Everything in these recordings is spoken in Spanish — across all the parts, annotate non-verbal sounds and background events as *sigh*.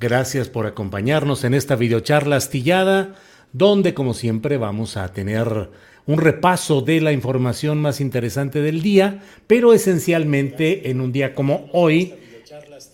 Gracias por acompañarnos en esta videocharla astillada, donde como siempre vamos a tener un repaso de la información más interesante del día, pero esencialmente en un día como hoy,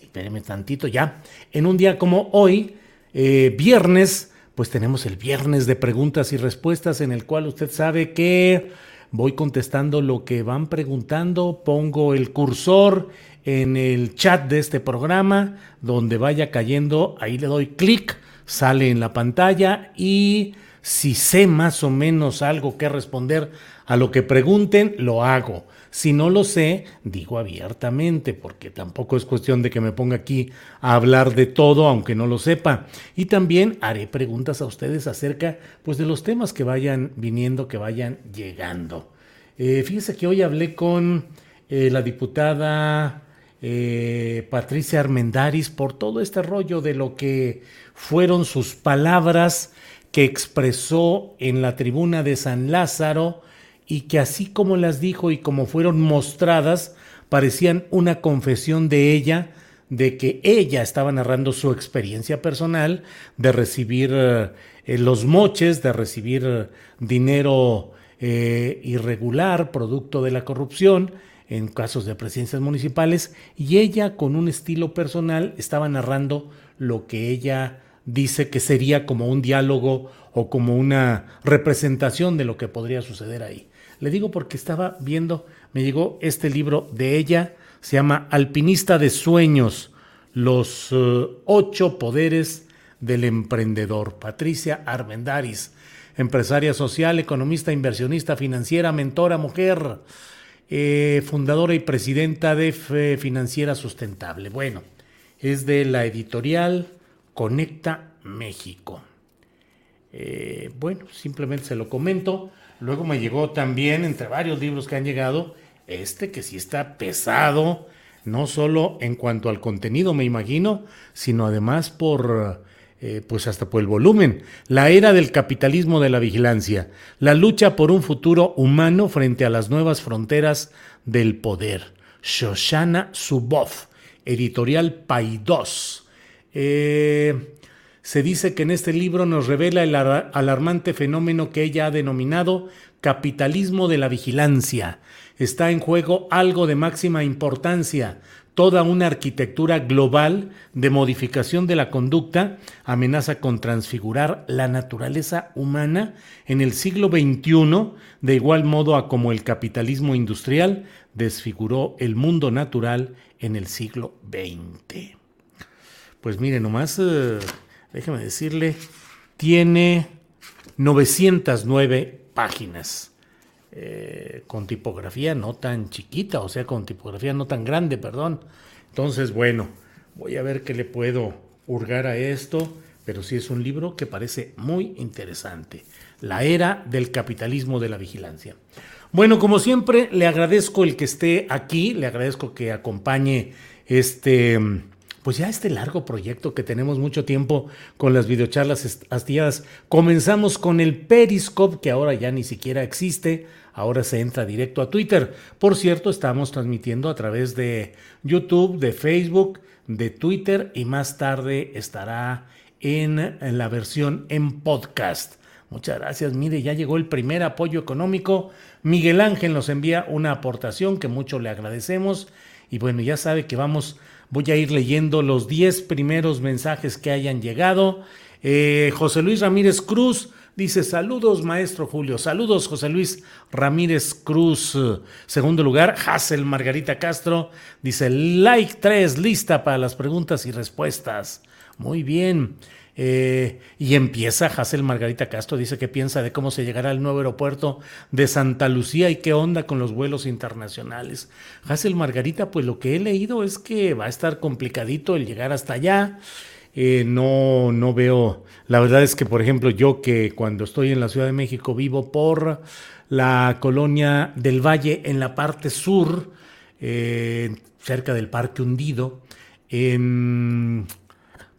espéreme tantito ya, en un día como hoy, eh, viernes, pues tenemos el viernes de preguntas y respuestas en el cual usted sabe que voy contestando lo que van preguntando, pongo el cursor en el chat de este programa, donde vaya cayendo, ahí le doy clic, sale en la pantalla y si sé más o menos algo que responder a lo que pregunten, lo hago. Si no lo sé, digo abiertamente, porque tampoco es cuestión de que me ponga aquí a hablar de todo, aunque no lo sepa. Y también haré preguntas a ustedes acerca pues, de los temas que vayan viniendo, que vayan llegando. Eh, fíjense que hoy hablé con eh, la diputada eh, Patricia Armendaris por todo este rollo de lo que fueron sus palabras que expresó en la tribuna de San Lázaro y que así como las dijo y como fueron mostradas, parecían una confesión de ella de que ella estaba narrando su experiencia personal de recibir eh, los moches, de recibir eh, dinero eh, irregular, producto de la corrupción, en casos de presidencias municipales, y ella con un estilo personal estaba narrando lo que ella dice que sería como un diálogo o como una representación de lo que podría suceder ahí. Le digo porque estaba viendo, me llegó este libro de ella, se llama Alpinista de Sueños, los eh, ocho poderes del emprendedor. Patricia Armendaris, empresaria social, economista, inversionista, financiera, mentora, mujer, eh, fundadora y presidenta de Financiera Sustentable. Bueno, es de la editorial Conecta México. Eh, bueno, simplemente se lo comento. Luego me llegó también, entre varios libros que han llegado, este que sí está pesado, no solo en cuanto al contenido, me imagino, sino además por, eh, pues hasta por el volumen. La era del capitalismo de la vigilancia, la lucha por un futuro humano frente a las nuevas fronteras del poder. Shoshana Zuboff, editorial Paidós. Eh, se dice que en este libro nos revela el alarmante fenómeno que ella ha denominado capitalismo de la vigilancia. Está en juego algo de máxima importancia. Toda una arquitectura global de modificación de la conducta amenaza con transfigurar la naturaleza humana en el siglo XXI, de igual modo a como el capitalismo industrial desfiguró el mundo natural en el siglo XX. Pues mire, nomás, eh, déjeme decirle, tiene 909 páginas. Eh, con tipografía no tan chiquita, o sea, con tipografía no tan grande, perdón. Entonces, bueno, voy a ver qué le puedo hurgar a esto, pero sí es un libro que parece muy interesante. La era del capitalismo de la vigilancia. Bueno, como siempre, le agradezco el que esté aquí, le agradezco que acompañe este pues ya este largo proyecto que tenemos mucho tiempo con las videocharlas astilladas. Comenzamos con el Periscope, que ahora ya ni siquiera existe, ahora se entra directo a Twitter. Por cierto, estamos transmitiendo a través de YouTube, de Facebook, de Twitter y más tarde estará en, la versión en podcast. Muchas gracias. Mire, ya llegó el primer apoyo económico. Miguel Ángel nos envía una aportación que mucho le agradecemos. Y bueno, ya sabe que vamos, voy a ir leyendo los 10 primeros mensajes que hayan llegado. Eh, José Luis Ramírez Cruz dice: Saludos, maestro Julio. Saludos, José Luis Ramírez Cruz. Segundo lugar, Hazel Margarita Castro dice: Like 3, lista para las preguntas y respuestas. Muy bien. Eh, y empieza Hazel Margarita Castro, dice que piensa de cómo se llegará al nuevo aeropuerto de Santa Lucía y qué onda con los vuelos internacionales. Hazel Margarita, pues lo que he leído es que va a estar complicadito el llegar hasta allá. Eh, no, no veo, la verdad es que, por ejemplo, yo que cuando estoy en la Ciudad de México vivo por la colonia del Valle en la parte sur, eh, cerca del Parque Hundido, en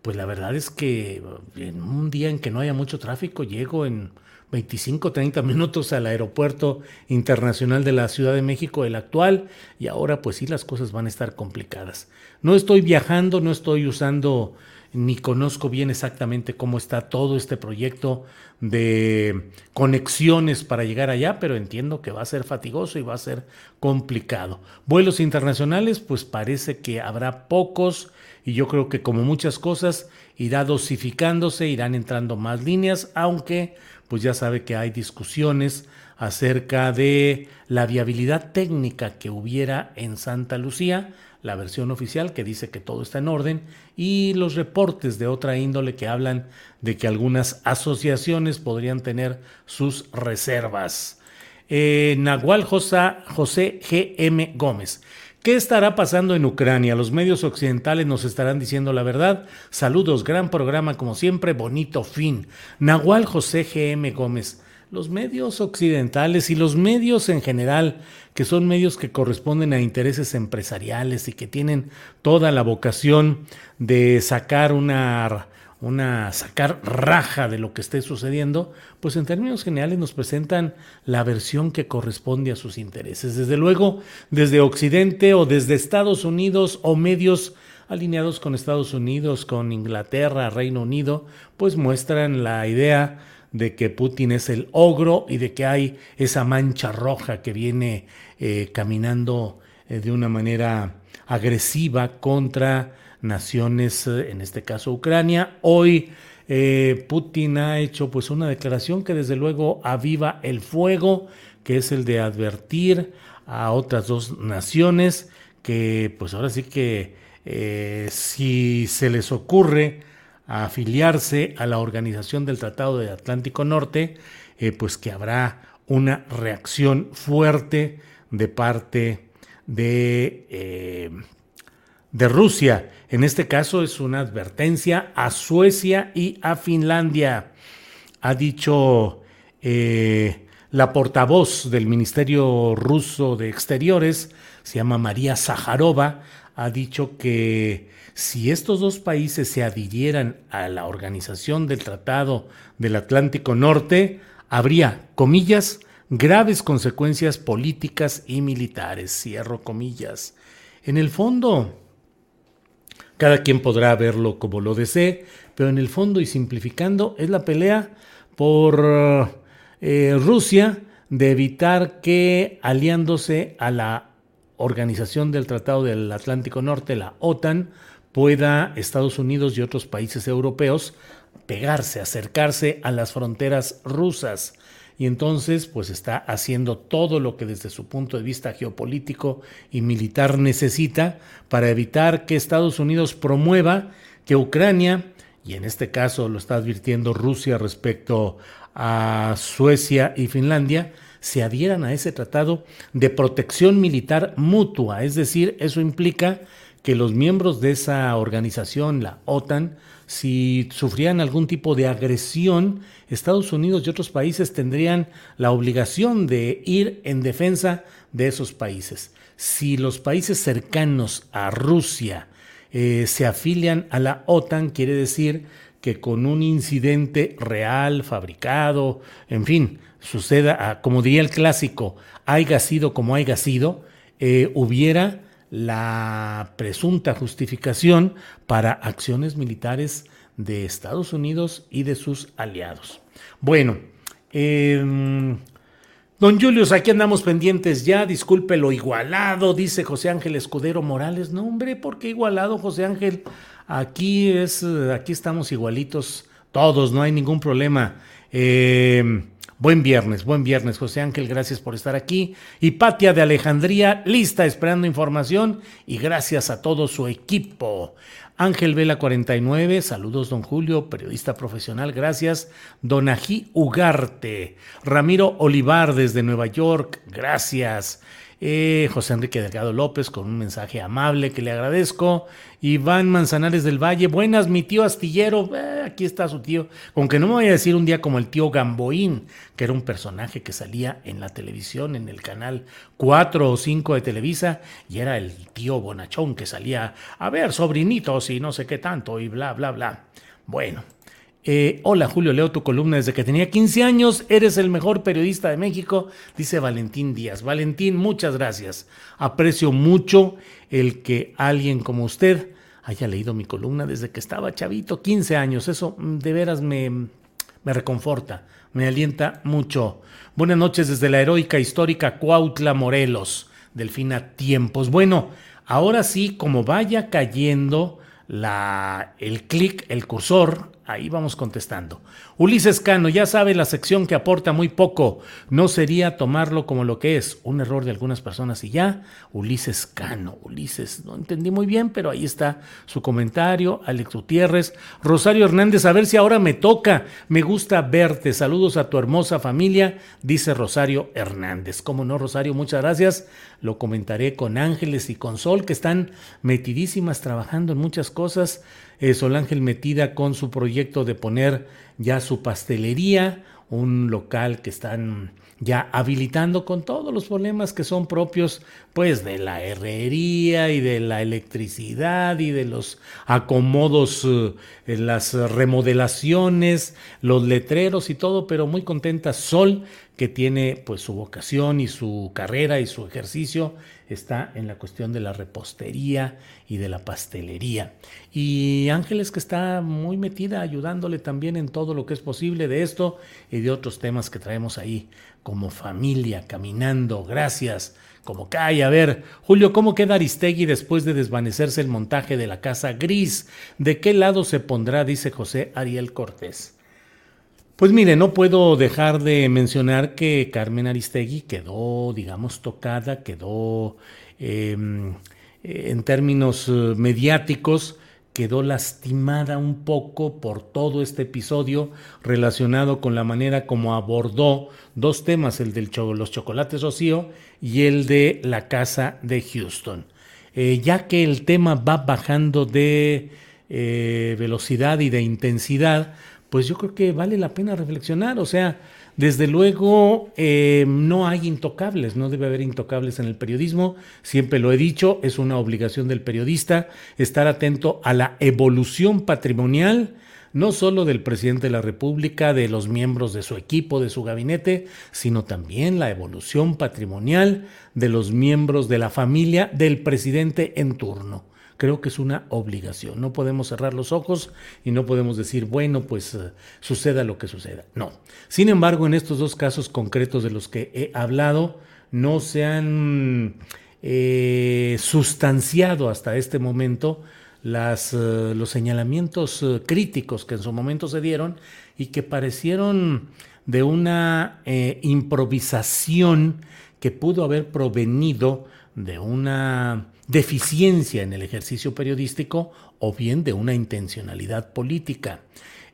pues la verdad es que en un día en que no haya mucho tráfico, llego en 25, 30 minutos al aeropuerto internacional de la Ciudad de México, el actual, y ahora pues sí las cosas van a estar complicadas. No estoy viajando, no estoy usando ni conozco bien exactamente cómo está todo este proyecto de conexiones para llegar allá, pero entiendo que va a ser fatigoso y va a ser complicado. Vuelos internacionales, pues parece que habrá pocos y yo creo que como muchas cosas irá dosificándose, irán entrando más líneas, aunque pues ya sabe que hay discusiones acerca de la viabilidad técnica que hubiera en Santa Lucía, la versión oficial que dice que todo está en orden y los reportes de otra índole que hablan de que algunas asociaciones podrían tener sus reservas. Eh, Nahual José, José G.M. Gómez. ¿Qué estará pasando en Ucrania? Los medios occidentales nos estarán diciendo la verdad. Saludos, gran programa como siempre, bonito fin. Nahual José GM Gómez. Los medios occidentales y los medios en general, que son medios que corresponden a intereses empresariales y que tienen toda la vocación de sacar una una sacar raja de lo que esté sucediendo, pues en términos generales nos presentan la versión que corresponde a sus intereses. Desde luego, desde Occidente o desde Estados Unidos o medios alineados con Estados Unidos, con Inglaterra, Reino Unido, pues muestran la idea de que Putin es el ogro y de que hay esa mancha roja que viene eh, caminando eh, de una manera agresiva contra naciones, eh, en este caso Ucrania. Hoy eh, Putin ha hecho pues una declaración que desde luego aviva el fuego, que es el de advertir a otras dos naciones que pues ahora sí que si se les ocurre afiliarse a la organización del Tratado de Atlántico Norte, pues que habrá una reacción fuerte de parte de de Rusia. En este caso es una advertencia a Suecia y a Finlandia. Ha dicho eh, la portavoz del Ministerio ruso de Exteriores, se llama María Zaharova, ha dicho que si estos dos países se adhirieran a la organización del Tratado del Atlántico Norte, habría, comillas, graves consecuencias políticas y militares, cierro comillas. En el fondo, cada quien podrá verlo como lo desee, pero en el fondo y simplificando es la pelea por eh, Rusia de evitar que aliándose a la Organización del Tratado del Atlántico Norte, la OTAN, pueda Estados Unidos y otros países europeos pegarse, acercarse a las fronteras rusas. Y entonces pues está haciendo todo lo que desde su punto de vista geopolítico y militar necesita para evitar que Estados Unidos promueva que Ucrania, y en este caso lo está advirtiendo Rusia respecto a Suecia y Finlandia, se adhieran a ese tratado de protección militar mutua, es decir, eso implica que los miembros de esa organización, la OTAN, si sufrían algún tipo de agresión, Estados Unidos y otros países tendrían la obligación de ir en defensa de esos países. Si los países cercanos a Rusia eh, se afilian a la OTAN, quiere decir que con un incidente real, fabricado, en fin, suceda, como diría el clásico, haya sido como haya sido, eh, hubiera la presunta justificación para acciones militares de Estados Unidos y de sus aliados. Bueno, eh, Don Julius, aquí andamos pendientes ya, disculpe lo igualado, dice José Ángel Escudero Morales. No, hombre, ¿por qué igualado, José Ángel? Aquí es, aquí estamos igualitos todos, no hay ningún problema. Eh, buen viernes, buen viernes, José Ángel, gracias por estar aquí. Y Patia de Alejandría, lista, esperando información, y gracias a todo su equipo. Ángel Vela 49, saludos don Julio, periodista profesional, gracias. Donají Ugarte, Ramiro Olivar desde Nueva York, gracias. Eh, José Enrique Delgado López con un mensaje amable que le agradezco. Iván Manzanares del Valle, buenas, mi tío Astillero, eh, aquí está su tío, aunque no me voy a decir un día como el tío Gamboín, que era un personaje que salía en la televisión, en el canal 4 o 5 de Televisa, y era el tío Bonachón que salía a ver sobrinitos y no sé qué tanto y bla, bla, bla. Bueno, eh, hola Julio, leo tu columna desde que tenía 15 años. Eres el mejor periodista de México, dice Valentín Díaz. Valentín, muchas gracias. Aprecio mucho el que alguien como usted haya leído mi columna desde que estaba chavito, 15 años. Eso mm, de veras me, me reconforta, me alienta mucho. Buenas noches desde la heroica histórica Cuautla, Morelos. Delfina Tiempos. Bueno, ahora sí, como vaya cayendo la, el clic, el cursor Ahí vamos contestando. Ulises Cano, ya sabe la sección que aporta muy poco. No sería tomarlo como lo que es, un error de algunas personas y ya. Ulises Cano, Ulises, no entendí muy bien, pero ahí está su comentario. Alex Gutiérrez, Rosario Hernández, a ver si ahora me toca. Me gusta verte. Saludos a tu hermosa familia, dice Rosario Hernández. Como no, Rosario, muchas gracias. Lo comentaré con Ángeles y con Sol, que están metidísimas trabajando en muchas cosas. Sol Ángel metida con su proyecto de poner ya su pastelería, un local que están ya habilitando con todos los problemas que son propios pues de la herrería y de la electricidad y de los acomodos, eh, las remodelaciones, los letreros y todo, pero muy contenta Sol que tiene pues su vocación y su carrera y su ejercicio está en la cuestión de la repostería y de la pastelería. Y Ángeles que está muy metida ayudándole también en todo lo que es posible de esto y de otros temas que traemos ahí como familia, caminando. Gracias. Como cae, a ver, Julio, ¿cómo queda Aristegui después de desvanecerse el montaje de la Casa Gris? ¿De qué lado se pondrá? Dice José Ariel Cortés. Pues mire, no puedo dejar de mencionar que Carmen Aristegui quedó, digamos, tocada, quedó em, en términos eh, mediáticos, quedó lastimada un poco por todo este episodio relacionado con la manera como abordó dos temas, el de los chocolates Rocío y el de la casa de Houston. Eh, ya que el tema va bajando de eh, velocidad y de intensidad, pues yo creo que vale la pena reflexionar. O sea, desde luego eh, no hay intocables, no debe haber intocables en el periodismo. Siempre lo he dicho, es una obligación del periodista estar atento a la evolución patrimonial no solo del presidente de la República, de los miembros de su equipo, de su gabinete, sino también la evolución patrimonial de los miembros de la familia del presidente en turno creo que es una obligación. No podemos cerrar los ojos y no podemos decir, bueno, pues eh, suceda lo que suceda. No. Sin embargo, en estos dos casos concretos de los que he hablado, no se han eh, sustanciado hasta este momento las, eh, los señalamientos críticos que en su momento se dieron y que parecieron de una improvisación que pudo haber provenido de una deficiencia en el ejercicio periodístico o bien de una intencionalidad política.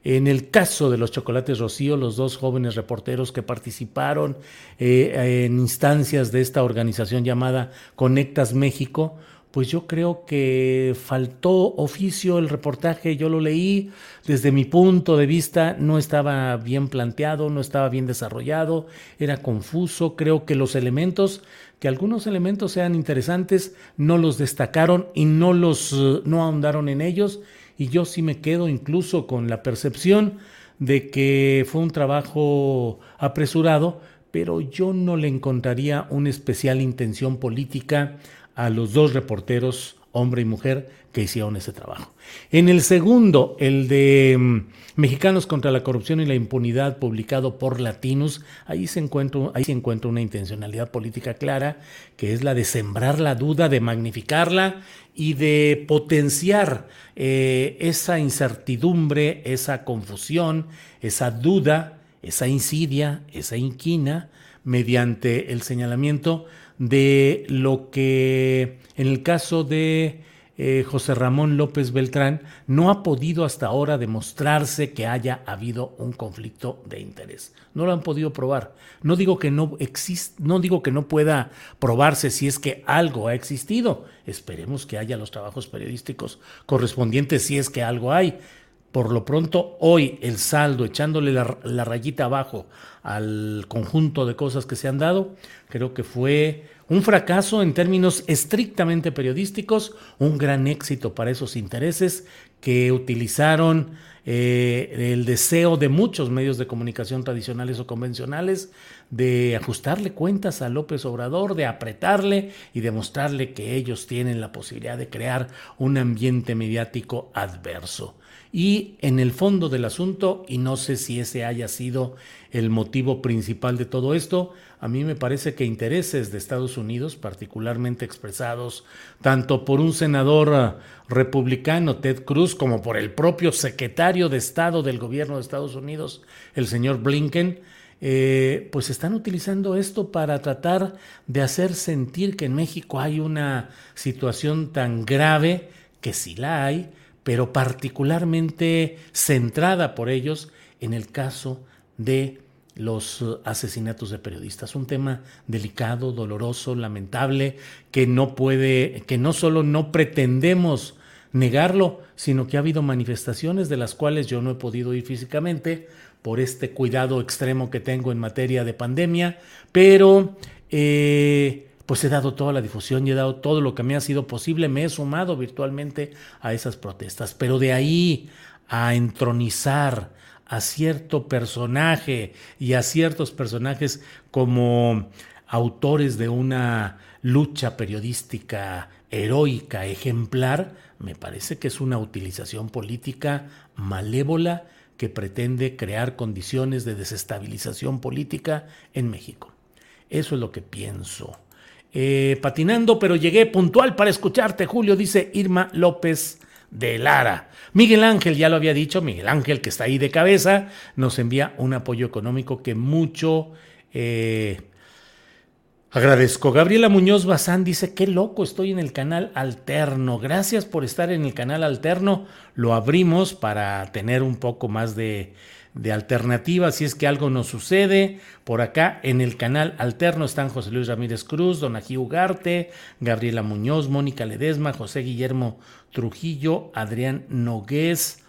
En el caso de los chocolates Rocío, los dos jóvenes reporteros que participaron eh, en instancias de esta organización llamada Conectas México, pues yo creo que faltó oficio el reportaje, yo lo leí, desde mi punto de vista no estaba bien planteado, no estaba bien desarrollado, era confuso, creo que los elementos, que algunos elementos sean interesantes, no los destacaron y no los eh, no ahondaron en ellos y yo sí me quedo incluso con la percepción de que fue un trabajo apresurado, pero yo no le encontraría una especial intención política a los dos reporteros, hombre y mujer, que hicieron ese trabajo. En el segundo, el de mm, Mexicanos contra la corrupción y la impunidad, publicado por Latinos, ahí se, encuentra, ahí se encuentra una intencionalidad política clara, que es la de sembrar la duda, de magnificarla y de potenciar eh, esa incertidumbre, esa confusión, esa duda, esa insidia, esa inquina, mediante el señalamiento de lo que en el caso de eh, José Ramón López Beltrán no ha podido hasta ahora demostrarse que haya habido un conflicto de interés. No lo han podido probar. No digo que no existe, no digo que no pueda probarse si es que algo ha existido. Esperemos que haya los trabajos periodísticos correspondientes si es que algo hay. Por lo pronto, hoy el saldo, echándole la, la, rayita abajo al conjunto de cosas que se han dado, creo que fue un fracaso en términos estrictamente periodísticos, un gran éxito para esos intereses que utilizaron eh, el deseo de muchos medios de comunicación tradicionales o convencionales de ajustarle cuentas a López Obrador, de apretarle y demostrarle que ellos tienen la posibilidad de crear un ambiente mediático adverso. Y en el fondo del asunto, y no sé si ese haya sido el motivo principal de todo esto, a mí me parece que intereses de Estados Unidos, particularmente expresados tanto por un senador ah, republicano, Ted Cruz, como por el propio secretario de Estado del gobierno de Estados Unidos, el señor Blinken, eh, pues están utilizando esto para tratar de hacer sentir que en México hay una situación tan grave, que sí la hay, pero particularmente centrada por ellos en el caso de los asesinatos de periodistas, un tema delicado, doloroso, lamentable, que no puede, que no solo no pretendemos negarlo, sino que ha habido manifestaciones de las cuales yo no he podido ir físicamente por este cuidado extremo que tengo en materia de pandemia, pero eh, pues he dado toda la difusión y he dado todo lo que me ha sido posible, me he sumado virtualmente a esas protestas, pero de ahí a entronizar a cierto personaje y a ciertos personajes como autores de una lucha periodística heroica, ejemplar, me parece que es una utilización política malévola que pretende crear condiciones de desestabilización política en México. Eso es lo que pienso. Eh, patinando, pero llegué puntual para escucharte, Julio, dice Irma López de Lara. Miguel Ángel, ya lo había dicho, Miguel Ángel, que está ahí de cabeza, nos envía un apoyo económico que mucho eh, agradezco. Gabriela Muñoz Bazán dice, qué loco, estoy en el canal alterno. Gracias por estar en el canal alterno. Lo abrimos para tener un poco más de de alternativa si es que algo nos sucede. Por acá en el canal alterno están José Luis Ramírez Cruz, Don Ají Ugarte, Gabriela Muñoz, Mónica Ledesma, José Guillermo Trujillo, Adrián Nogués.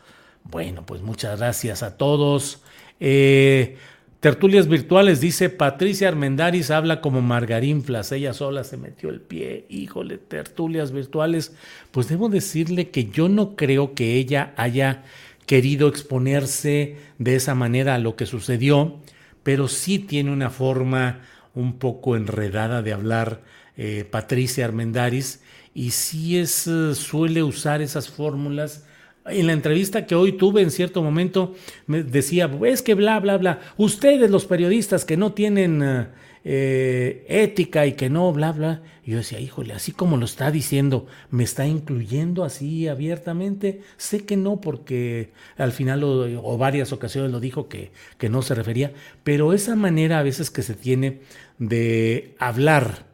Bueno, pues muchas gracias a todos. Eh, tertulias virtuales, dice Patricia Armendaris, habla como Margarinflas, ella sola se metió el pie, híjole, tertulias virtuales. Pues debo decirle que yo no creo que ella haya querido exponerse de esa manera a lo que sucedió, pero sí tiene una forma un poco enredada de hablar eh, Patricia Armendaris y sí es, eh, suele usar esas fórmulas. En la entrevista que hoy tuve en cierto momento me decía, es que bla, bla, bla, ustedes los periodistas que no tienen... Eh, eh, ética y que no, bla, bla. Y yo decía, híjole, así como lo está diciendo, ¿me está incluyendo así abiertamente? Sé que no, porque al final o, varias ocasiones lo dijo que, que no se refería, pero esa manera a veces que se tiene de hablar,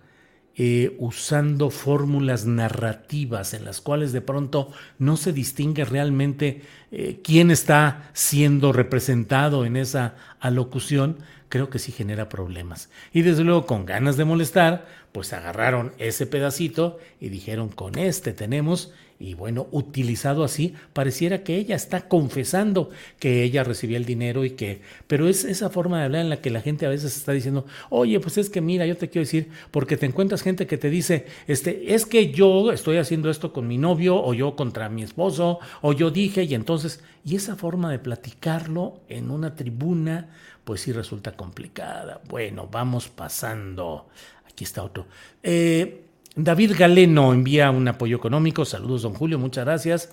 eh, usando fórmulas narrativas en las cuales de pronto no se distingue realmente eh, quién está siendo representado en esa alocución, creo que sí genera problemas. Y desde luego con ganas de molestar, pues agarraron ese pedacito y dijeron, con este tenemos y bueno, utilizado así, pareciera que ella está confesando que ella recibía el dinero y que, pero es esa forma de hablar en la que la gente a veces está diciendo, oye, pues es que mira, yo te quiero decir, porque te encuentras gente que te dice, este, es que yo estoy haciendo esto con mi novio o yo contra mi esposo o yo dije y entonces, y esa forma de platicarlo en una tribuna, pues sí resulta complicada. Bueno, vamos pasando. Aquí está otro. Eh, David Galeno envía un apoyo económico. Saludos, don Julio, muchas gracias.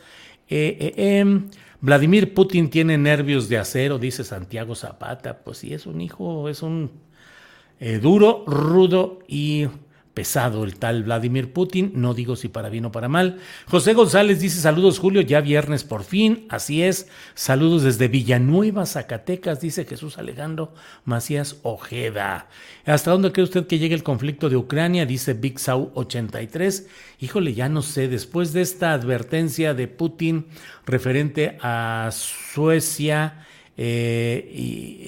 Eh, eh, em, Vladimir Putin tiene nervios de acero, dice Santiago Zapata. Pues sí, es un hijo, es un eh, duro, rudo y pesado el tal Vladimir Putin, no digo si para bien o para mal. José González dice saludos Julio, ya viernes por fin, así es. Saludos desde Villanueva, Zacatecas, dice Jesús Alejandro Macías Ojeda. ¿Hasta dónde cree usted que llegue el conflicto de Ucrania? Dice Big Sau 83. Híjole, ya no sé, después de esta advertencia de Putin referente a Suecia, eh,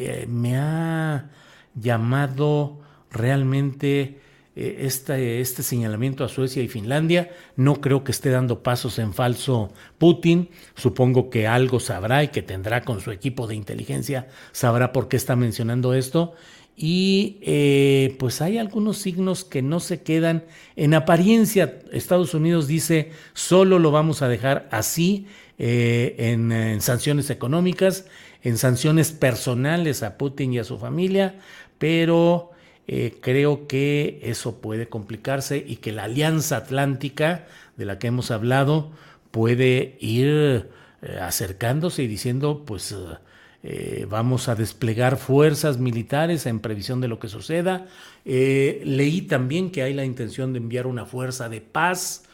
eh, me ha llamado realmente este, este señalamiento a Suecia y Finlandia. No creo que esté dando pasos en falso Putin. Supongo que algo sabrá y que tendrá con su equipo de inteligencia, sabrá por qué está mencionando esto. Y eh, pues hay algunos signos que no se quedan en apariencia. Estados Unidos dice, solo lo vamos a dejar así eh, en sanciones económicas, en sanciones personales a Putin y a su familia, pero eh, creo que eso puede complicarse y que la Alianza Atlántica de la que hemos hablado puede ir eh, acercándose y diciendo, pues eh, vamos a desplegar fuerzas militares en previsión de lo que suceda. leí también que hay la intención de enviar una fuerza de paz.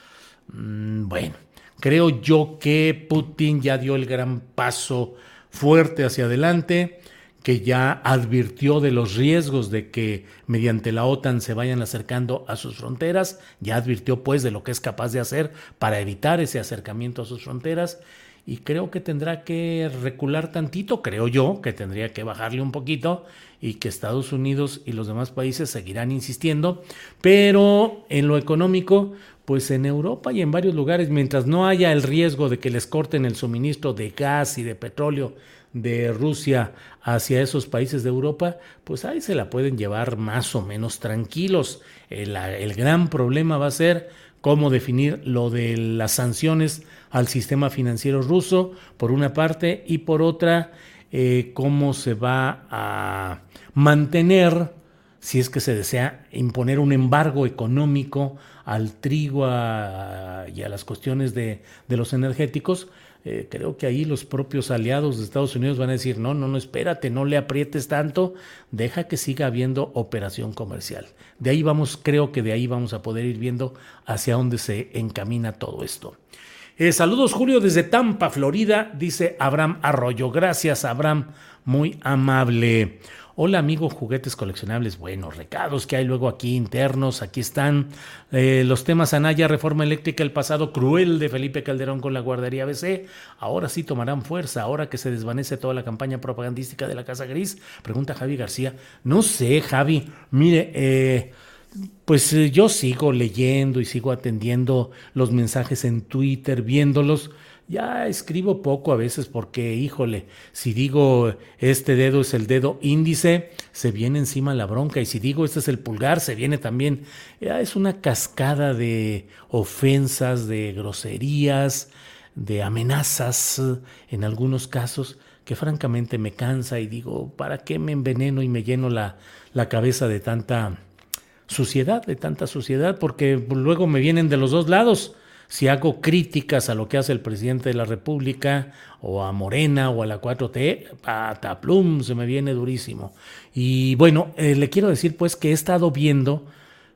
Mm, bueno, creo yo que Putin ya dio el gran paso fuerte hacia adelante que ya advirtió de los riesgos de que mediante la OTAN se vayan acercando a sus fronteras, ya advirtió pues de lo que es capaz de hacer para evitar ese acercamiento a sus fronteras y creo que tendrá que recular tantito, creo yo que tendría que bajarle un poquito y que Estados Unidos y los demás países seguirán insistiendo, pero en lo económico, pues en Europa y en varios lugares, mientras no haya el riesgo de que les corten el suministro de gas y de petróleo de Rusia hacia esos países de Europa, pues ahí se la pueden llevar más o menos tranquilos. El, gran problema va a ser cómo definir lo de las sanciones al sistema financiero ruso, por una parte, y por otra, eh, cómo se va a mantener, si es que se desea imponer un embargo económico al trigo y a las cuestiones de, de los energéticos, eh, creo que ahí los propios aliados de Estados Unidos van a decir, no, no, no, espérate, no le aprietes tanto, deja que siga habiendo operación comercial. De ahí vamos, creo que de ahí vamos a poder ir viendo hacia dónde se encamina todo esto. Eh, saludos Julio desde Tampa, Florida, dice Abraham Arroyo. Gracias Abraham, muy amable. Hola amigos juguetes coleccionables, buenos recados que hay luego aquí internos, aquí están. Eh, los temas Anaya, reforma eléctrica, el pasado cruel de Felipe Calderón con la guardería ABC, ahora sí tomarán fuerza, ahora que se desvanece toda la campaña propagandística de la Casa Gris, pregunta Javi García, no sé Javi, mire, eh, pues eh, yo sigo leyendo y sigo atendiendo los mensajes en Twitter, viéndolos, ya escribo poco a veces porque, híjole, si digo este dedo es el dedo índice, se viene encima la bronca. Y si digo este es el pulgar, se viene también. Es una cascada de ofensas, de groserías, de amenazas en algunos casos que francamente me cansa y digo, ¿para qué me enveneno y me lleno la, la cabeza de tanta suciedad, de tanta suciedad? Porque luego me vienen de los dos lados si hago críticas a lo que hace el presidente de la República o a Morena o a la 4T, pataplum, se me viene durísimo. Y bueno, eh, le quiero decir pues que he estado viendo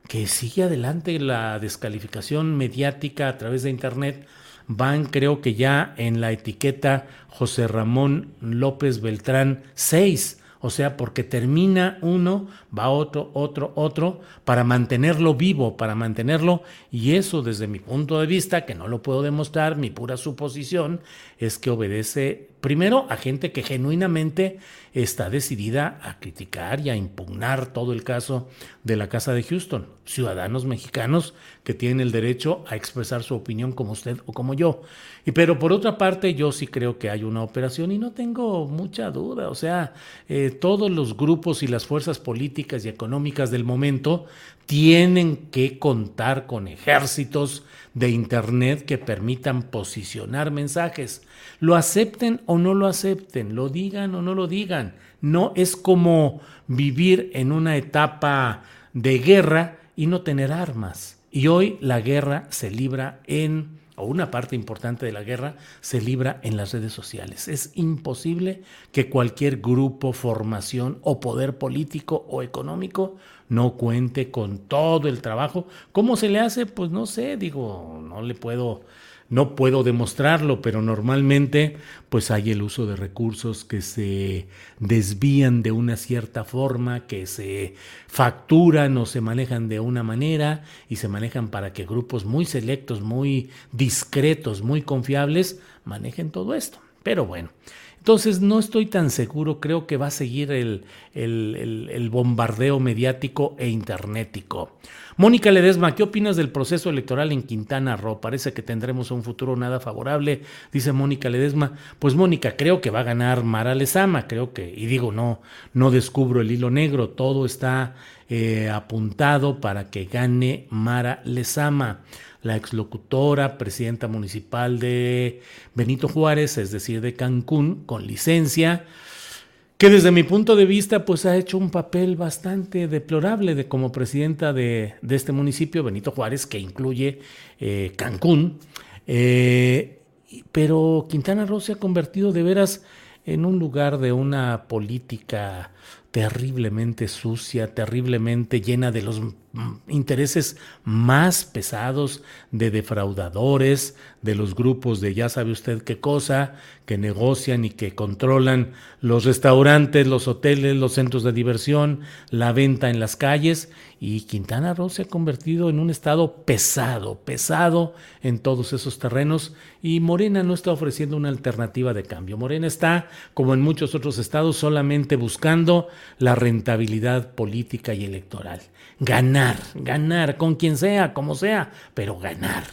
que sigue adelante la descalificación mediática a través de Internet. Van creo que ya en la etiqueta José Ramón López Beltrán 6 o sea, porque termina uno, va otro, otro, otro, para mantenerlo vivo, para mantenerlo, y eso desde mi punto de vista, que no lo puedo demostrar, mi pura suposición, es que obedece primero a gente que genuinamente está decidida a criticar y a impugnar todo el caso de la Casa de Houston. Ciudadanos mexicanos que tienen el derecho a expresar su opinión como usted o como yo. Y pero por otra parte, yo sí creo que hay una operación y no tengo mucha duda. O sea, eh, todos los grupos y las fuerzas políticas y económicas del momento tienen que contar con ejércitos de Internet que permitan posicionar mensajes. Lo acepten o no lo acepten, lo digan o no lo digan. No es como vivir en una etapa de guerra y no tener armas. Y hoy la guerra se libra en o una parte importante de la guerra se libra en las redes sociales. Es imposible que cualquier grupo, formación o poder político o económico no cuente con todo el trabajo. ¿Cómo se le hace? Pues no sé, digo, no le puedo no puedo demostrarlo, pero normalmente pues hay el uso de recursos que se desvían de una cierta forma, que se facturan o se manejan de una manera y se manejan para que grupos muy selectos, muy discretos, muy confiables manejen todo esto. Pero bueno, entonces no estoy tan seguro, creo que va a seguir el, el, bombardeo mediático e internetico. Mónica Ledesma, ¿qué opinas del proceso electoral en Quintana Roo? Parece que tendremos un futuro nada favorable, dice Mónica Ledesma. Pues Mónica, creo que va a ganar Mara Lezama, creo que, y digo, no, no descubro el hilo negro, todo está eh, apuntado para que gane Mara Lezama la exlocutora, presidenta municipal de Benito Juárez, es decir, de Cancún, con licencia, que desde mi punto de vista pues ha hecho un papel bastante deplorable de como presidenta de, este municipio, Benito Juárez, que incluye eh, Cancún, eh, pero Quintana Roo se ha convertido de veras en un lugar de una política terriblemente sucia, terriblemente llena de los intereses más pesados de defraudadores, de los grupos de ya sabe usted qué cosa, que negocian y que controlan los restaurantes, los hoteles, los centros de diversión, la venta en las calles. Y Quintana Roo se ha convertido en un estado pesado, pesado en todos esos terrenos. Y Morena no está ofreciendo una alternativa de cambio. Morena está, como en muchos otros estados, solamente buscando la rentabilidad política y electoral. Ganar, ganar, con quien sea, como sea, pero ganar.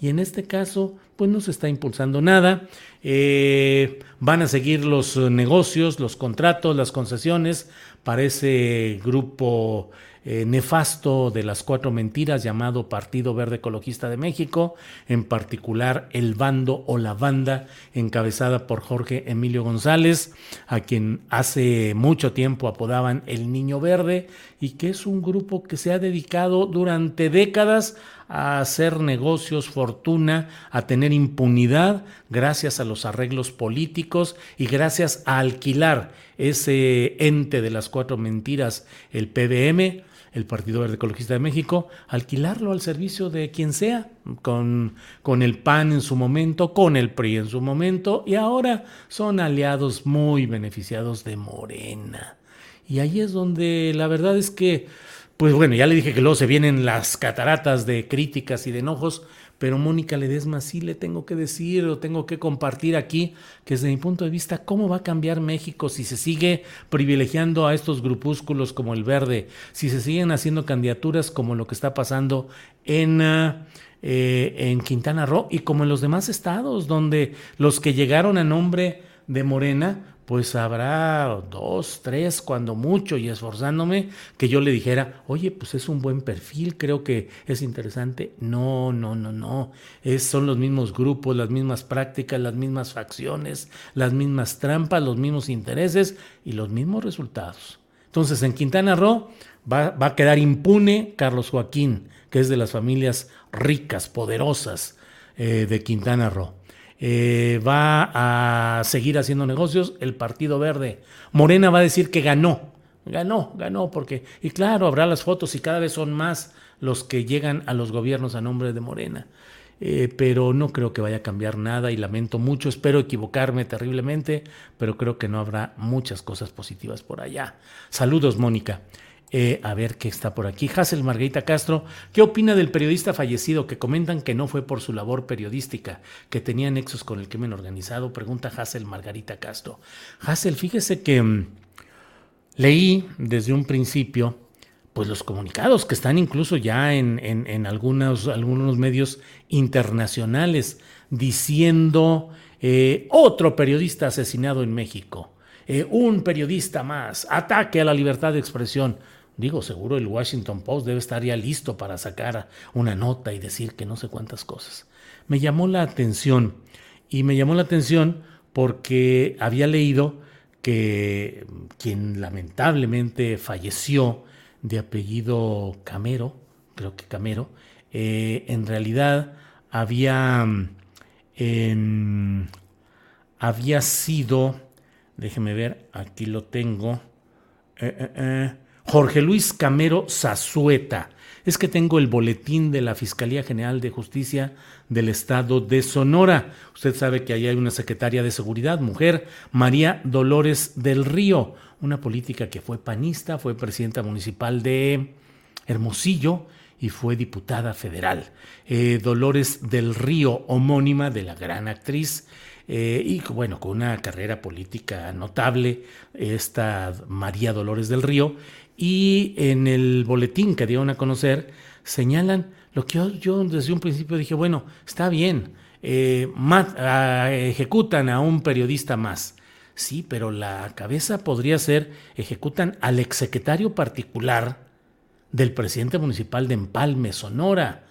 Y en este caso, pues no se está impulsando nada. Eh, van a seguir los negocios, los contratos, las concesiones para ese grupo eh, nefasto de las cuatro mentiras llamado Partido Verde Ecologista de México, en particular el bando o la banda encabezada por Jorge Emilio González, a quien hace mucho tiempo apodaban el Niño Verde y que es un grupo que se ha dedicado durante décadas a hacer negocios, fortuna, a tener impunidad gracias a los arreglos políticos y gracias a alquilar ese ente de las cuatro mentiras, el PBM, el Partido Verde Ecologista de México, alquilarlo al servicio de quien sea, con, con el PAN en su momento, con el PRI en su momento, y ahora son aliados muy beneficiados de Morena. Y ahí es donde la verdad es que, pues bueno, ya le dije que luego se vienen las cataratas de críticas y de enojos, pero Mónica Ledesma sí le tengo que decir o tengo que compartir aquí que desde mi punto de vista, ¿cómo va a cambiar México si se sigue privilegiando a estos grupúsculos como el verde, si se siguen haciendo candidaturas como lo que está pasando en... Eh, en Quintana Roo y como en los demás estados, donde los que llegaron a nombre de Morena, pues habrá dos, tres, cuando mucho, y esforzándome, que yo le dijera, oye, pues es un buen perfil, creo que es interesante. No, no, no, no. Es, son los mismos grupos, las mismas prácticas, las mismas facciones, las mismas trampas, los mismos intereses y los mismos resultados. Entonces, en Quintana Roo va, a quedar impune Carlos Joaquín, que es de las familias ricas, poderosas eh, de Quintana Roo. Eh, va a seguir haciendo negocios el Partido Verde. Morena va a decir que ganó, ganó, ganó, porque, y claro, habrá las fotos y cada vez son más los que llegan a los gobiernos a nombre de Morena. Eh, pero no creo que vaya a cambiar nada y lamento mucho, espero equivocarme terriblemente, pero creo que no habrá muchas cosas positivas por allá. Saludos, Mónica. Eh, a ver qué está por aquí. Hazel Margarita Castro, ¿qué opina del periodista fallecido que comentan que no fue por su labor periodística, que tenía nexos con el crimen organizado? Pregunta Hazel Margarita Castro. Hazel, fíjese que mm, leí desde un principio pues los comunicados que están incluso ya en, algunos medios internacionales diciendo eh, otro periodista asesinado en México, eh, un periodista más, ataque a la libertad de expresión. Digo, seguro el Washington Post debe estar ya listo para sacar una nota y decir que no sé cuántas cosas. Me llamó la atención y me llamó la atención porque había leído que quien lamentablemente falleció de apellido Camero, creo que Camero, eh, en realidad había, había sido, déjeme ver, aquí lo tengo, eh, eh, Jorge Luis Camero Zazueta. Es que tengo el boletín de la Fiscalía General de Justicia del Estado de Sonora. Usted sabe que ahí hay una secretaria de Seguridad, mujer, María Dolores del Río, una política que fue panista, fue presidenta municipal de Hermosillo y fue diputada federal. Eh, Dolores del Río, homónima de la gran actriz eh, y bueno, con una carrera política notable, esta María Dolores del Río, y en el boletín que dieron a conocer señalan lo que yo, desde un principio dije, bueno, está bien, eh, ejecutan a un periodista más. Sí, pero la cabeza podría ser, ejecutan al exsecretario particular del presidente municipal de Empalme, Sonora,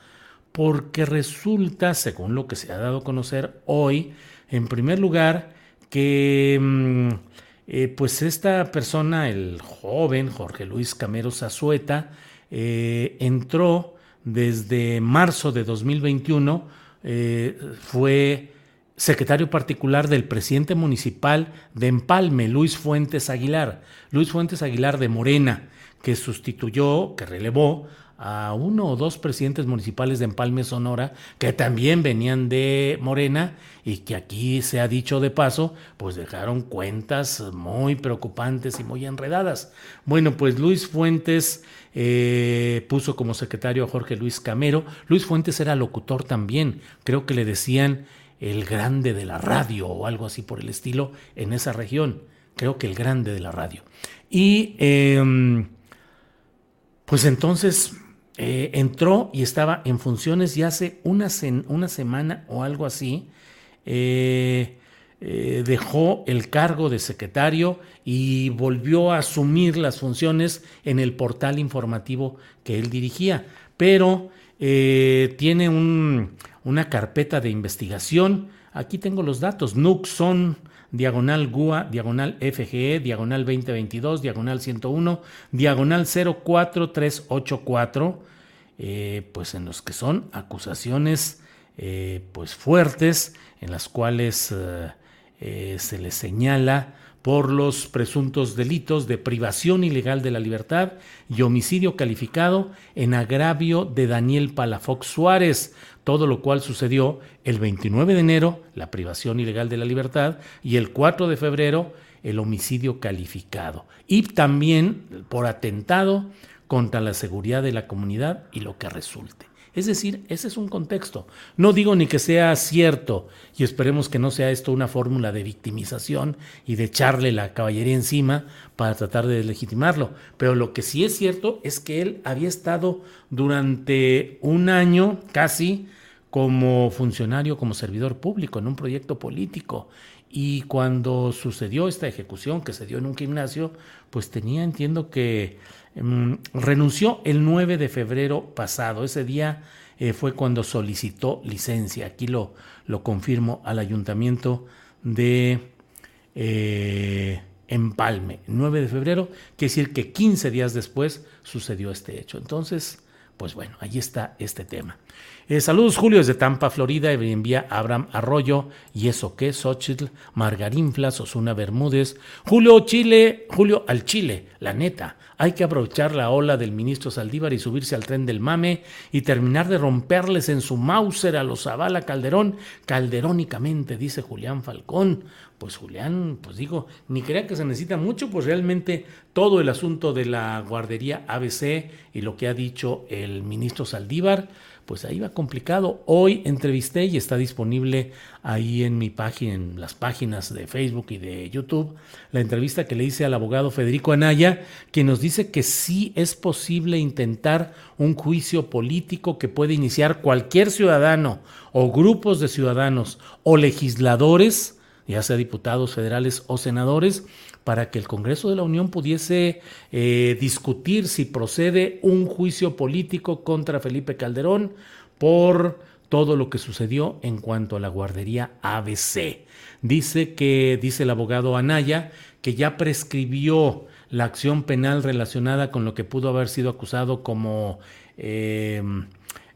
porque resulta, según lo que se ha dado a conocer hoy, en primer lugar, que mm, eh, pues esta persona, el joven Jorge Luis Camero Zazueta, eh, entró desde marzo de 2021, eh, fue secretario particular del presidente municipal de Empalme, Luis Fuentes Aguilar, Luis Fuentes Aguilar de Morena, que sustituyó, que relevó a uno o dos presidentes municipales de Empalme, Sonora, que también venían de Morena y que aquí se ha dicho de paso, pues dejaron cuentas muy preocupantes y muy enredadas. Bueno, pues Luis Fuentes eh, puso como secretario a Jorge Luis Camero. Luis Fuentes era locutor también, creo que le decían el grande de la radio o algo así por el estilo en esa región. Creo que el grande de la radio. Y em, pues entonces eh, entró y estaba en funciones y hace una, una semana o algo así. Eh, eh, dejó el cargo de secretario y volvió a asumir las funciones en el portal informativo que él dirigía. Pero tiene un, una carpeta de investigación. Aquí tengo los datos. Nuxon, diagonal GUA, diagonal FGE, diagonal 2022, diagonal 101, diagonal 04384, eh, pues en los que son acusaciones eh, pues fuertes, en las cuales eh, se les señala por los presuntos delitos de privación ilegal de la libertad y homicidio calificado en agravio de Daniel Palafox Suárez, todo lo cual sucedió el 29 de enero, la privación ilegal de la libertad, y el 4 de febrero, el homicidio calificado. Y también por atentado contra la seguridad de la comunidad y lo que resulte. Es decir, ese es un contexto. No digo ni que sea cierto, y esperemos que no sea esto una fórmula de victimización y de echarle la caballería encima para tratar de legitimarlo, pero lo que sí es cierto es que él había estado durante un año casi como funcionario, como servidor público en un proyecto político. Y cuando sucedió esta ejecución que se dio en un gimnasio, pues tenía, entiendo que Em, renunció el 9 de febrero pasado. Ese día eh, fue cuando solicitó licencia. Aquí lo, lo confirmo al ayuntamiento de eh, Empalme. 9 de febrero, quiere decir que 15 días después sucedió este hecho. Entonces, pues bueno, ahí está este tema. Eh, saludos, Julio, desde Tampa, Florida. Y envía Abraham Arroyo. ¿Y eso qué? Xochitl, Margarín Flas, Osuna Bermúdez. Julio Chile, Julio al Chile, la neta Hay que aprovechar la ola del ministro Saldívar y subirse al tren del mame y terminar de romperles en su Mauser a los Zavala Calderón, calderónicamente, dice Julián Falcón. Pues Julián, pues digo, ni crea que se necesita mucho, pues realmente todo el asunto de la guardería ABC y lo que ha dicho el ministro Saldívar, pues ahí va complicado. Hoy entrevisté y está disponible ahí en mi página, en las páginas de Facebook y de YouTube, la entrevista que le hice al abogado Federico Anaya, quien nos dice que sí es posible intentar un juicio político que puede iniciar cualquier ciudadano o grupos de ciudadanos o legisladores, ya sea diputados federales o senadores, para que el Congreso de la Unión pudiese eh, discutir si procede un juicio político contra Felipe Calderón por todo lo que sucedió en cuanto a la guardería ABC. Dice que, dice el abogado Anaya, que ya prescribió la acción penal relacionada con lo que pudo haber sido acusado como eh,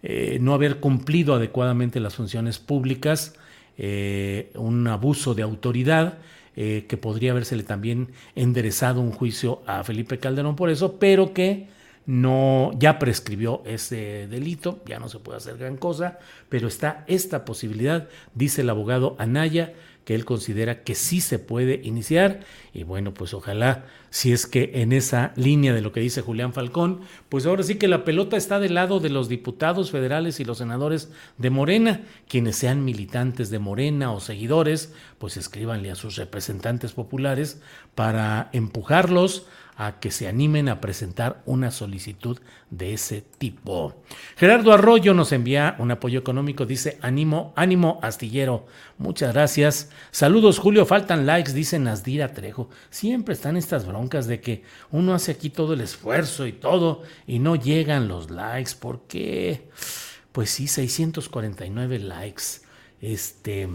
eh, no haber cumplido adecuadamente las funciones públicas, un abuso de autoridad eh, que podría habérsele también enderezado un juicio a Felipe Calderón por eso, pero que no ya prescribió ese delito, ya no se puede hacer gran cosa, pero está esta posibilidad, dice el abogado Anaya, que él considera que sí se puede iniciar. Y bueno, pues ojalá si es que en esa línea de lo que dice Julián Falcón, pues ahora sí que la pelota está del lado de los diputados federales y los senadores de Morena, quienes sean militantes de Morena o seguidores, pues escríbanle a sus representantes populares para empujarlos a que se animen a presentar una solicitud de ese tipo. Gerardo Arroyo nos envía un apoyo económico, dice ánimo, ánimo astillero. Muchas gracias. Saludos Julio, faltan likes, dice Nasdira Trejo. Siempre están estas broncas de que uno hace aquí todo el esfuerzo y todo y no llegan los likes. ¿Por qué? Pues sí, 649 likes. Este,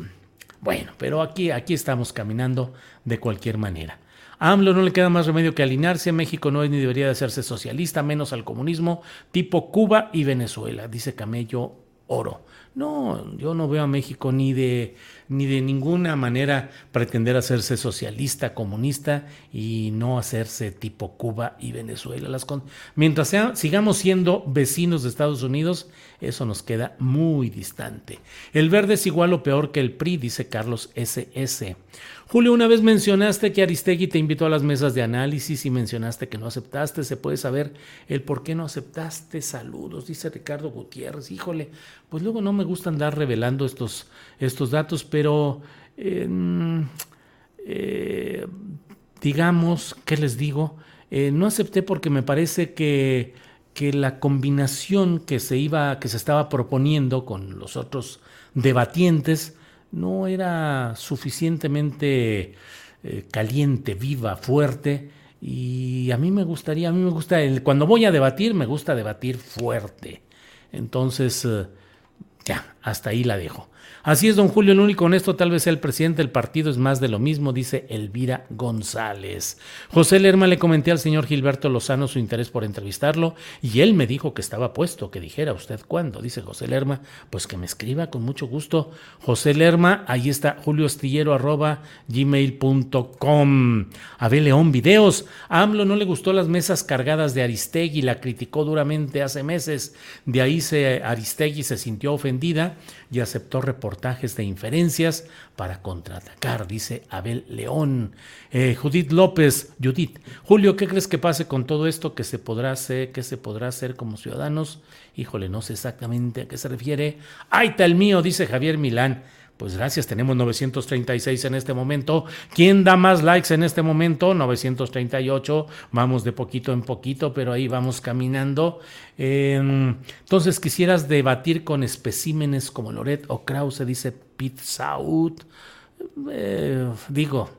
bueno, pero aquí, aquí estamos caminando de cualquier manera. AMLO no le queda más remedio que alinearse. México no es ni debería de hacerse socialista, menos al comunismo tipo Cuba y Venezuela, dice Camello Oro. No, yo no veo a México ni de, ni de ninguna manera pretender hacerse socialista, comunista y no hacerse tipo Cuba y Venezuela. Mientras sigamos siendo vecinos de Estados Unidos, eso nos queda muy distante. El verde es igual o peor que el PRI, dice Carlos SS. Julio, una vez mencionaste que Aristegui te invitó a las mesas de análisis y mencionaste que no aceptaste. ¿Se puede saber el por qué no aceptaste? Saludos, dice Ricardo Gutiérrez. Híjole, pues luego no me gusta andar revelando estos, estos datos, pero em, eh, digamos, ¿qué les digo? Eh, no acepté porque me parece que, que la combinación que se iba, que se estaba proponiendo con los otros debatientes, no era suficientemente eh, caliente, viva, fuerte. Y a mí me gustaría, a mí me gusta, cuando voy a debatir, me gusta debatir fuerte. Entonces, eh, ya, hasta ahí la dejo. Así es, don Julio, el único honesto tal vez sea el presidente del partido, es más de lo mismo, dice Elvira González. José Lerma le comenté al señor Gilberto Lozano su interés por entrevistarlo y él me dijo que estaba puesto, que dijera usted cuándo, dice José Lerma, pues que me escriba con mucho gusto. José Lerma, ahí está julioastillero arroba gmail.com. Abel León, videos. A AMLO no le gustó las mesas cargadas de Aristegui, la criticó duramente hace meses. De ahí se, Aristegui se sintió ofendida y aceptó reportajes de inferencias para contraatacar, dice Abel León. Eh, Judith López, Judith, Julio, ¿qué crees que pase con todo esto que se podrá hacer, que se podrá hacer como ciudadanos? Híjole, no sé exactamente a qué se refiere. Ahí está el mío, dice Javier Milán. Pues gracias, tenemos 936 en este momento. ¿Quién da más likes en este momento? 938. Vamos de poquito en poquito, pero ahí vamos caminando. Em, entonces, quisieras debatir con especímenes como Loret o Krause, dice Pete. Eh, digo,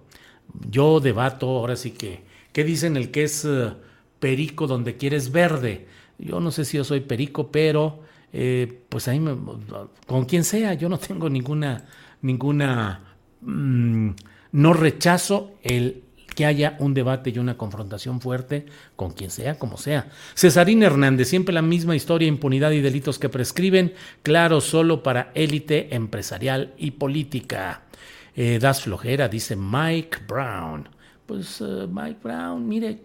yo debato, ahora sí que, ¿qué dicen el que es eh, perico donde quieres verde? Yo no sé si yo soy perico, pero eh, pues ahí me, con quien sea, yo no tengo ninguna, ninguna, mm, no rechazo el que haya un debate y una confrontación fuerte con quien sea, como sea. Cesarín Hernández, siempre la misma historia, impunidad y delitos que prescriben, claro, solo para élite empresarial y política. Eh, das flojera, dice Mike Brown. Pues eh, Mike Brown, mire,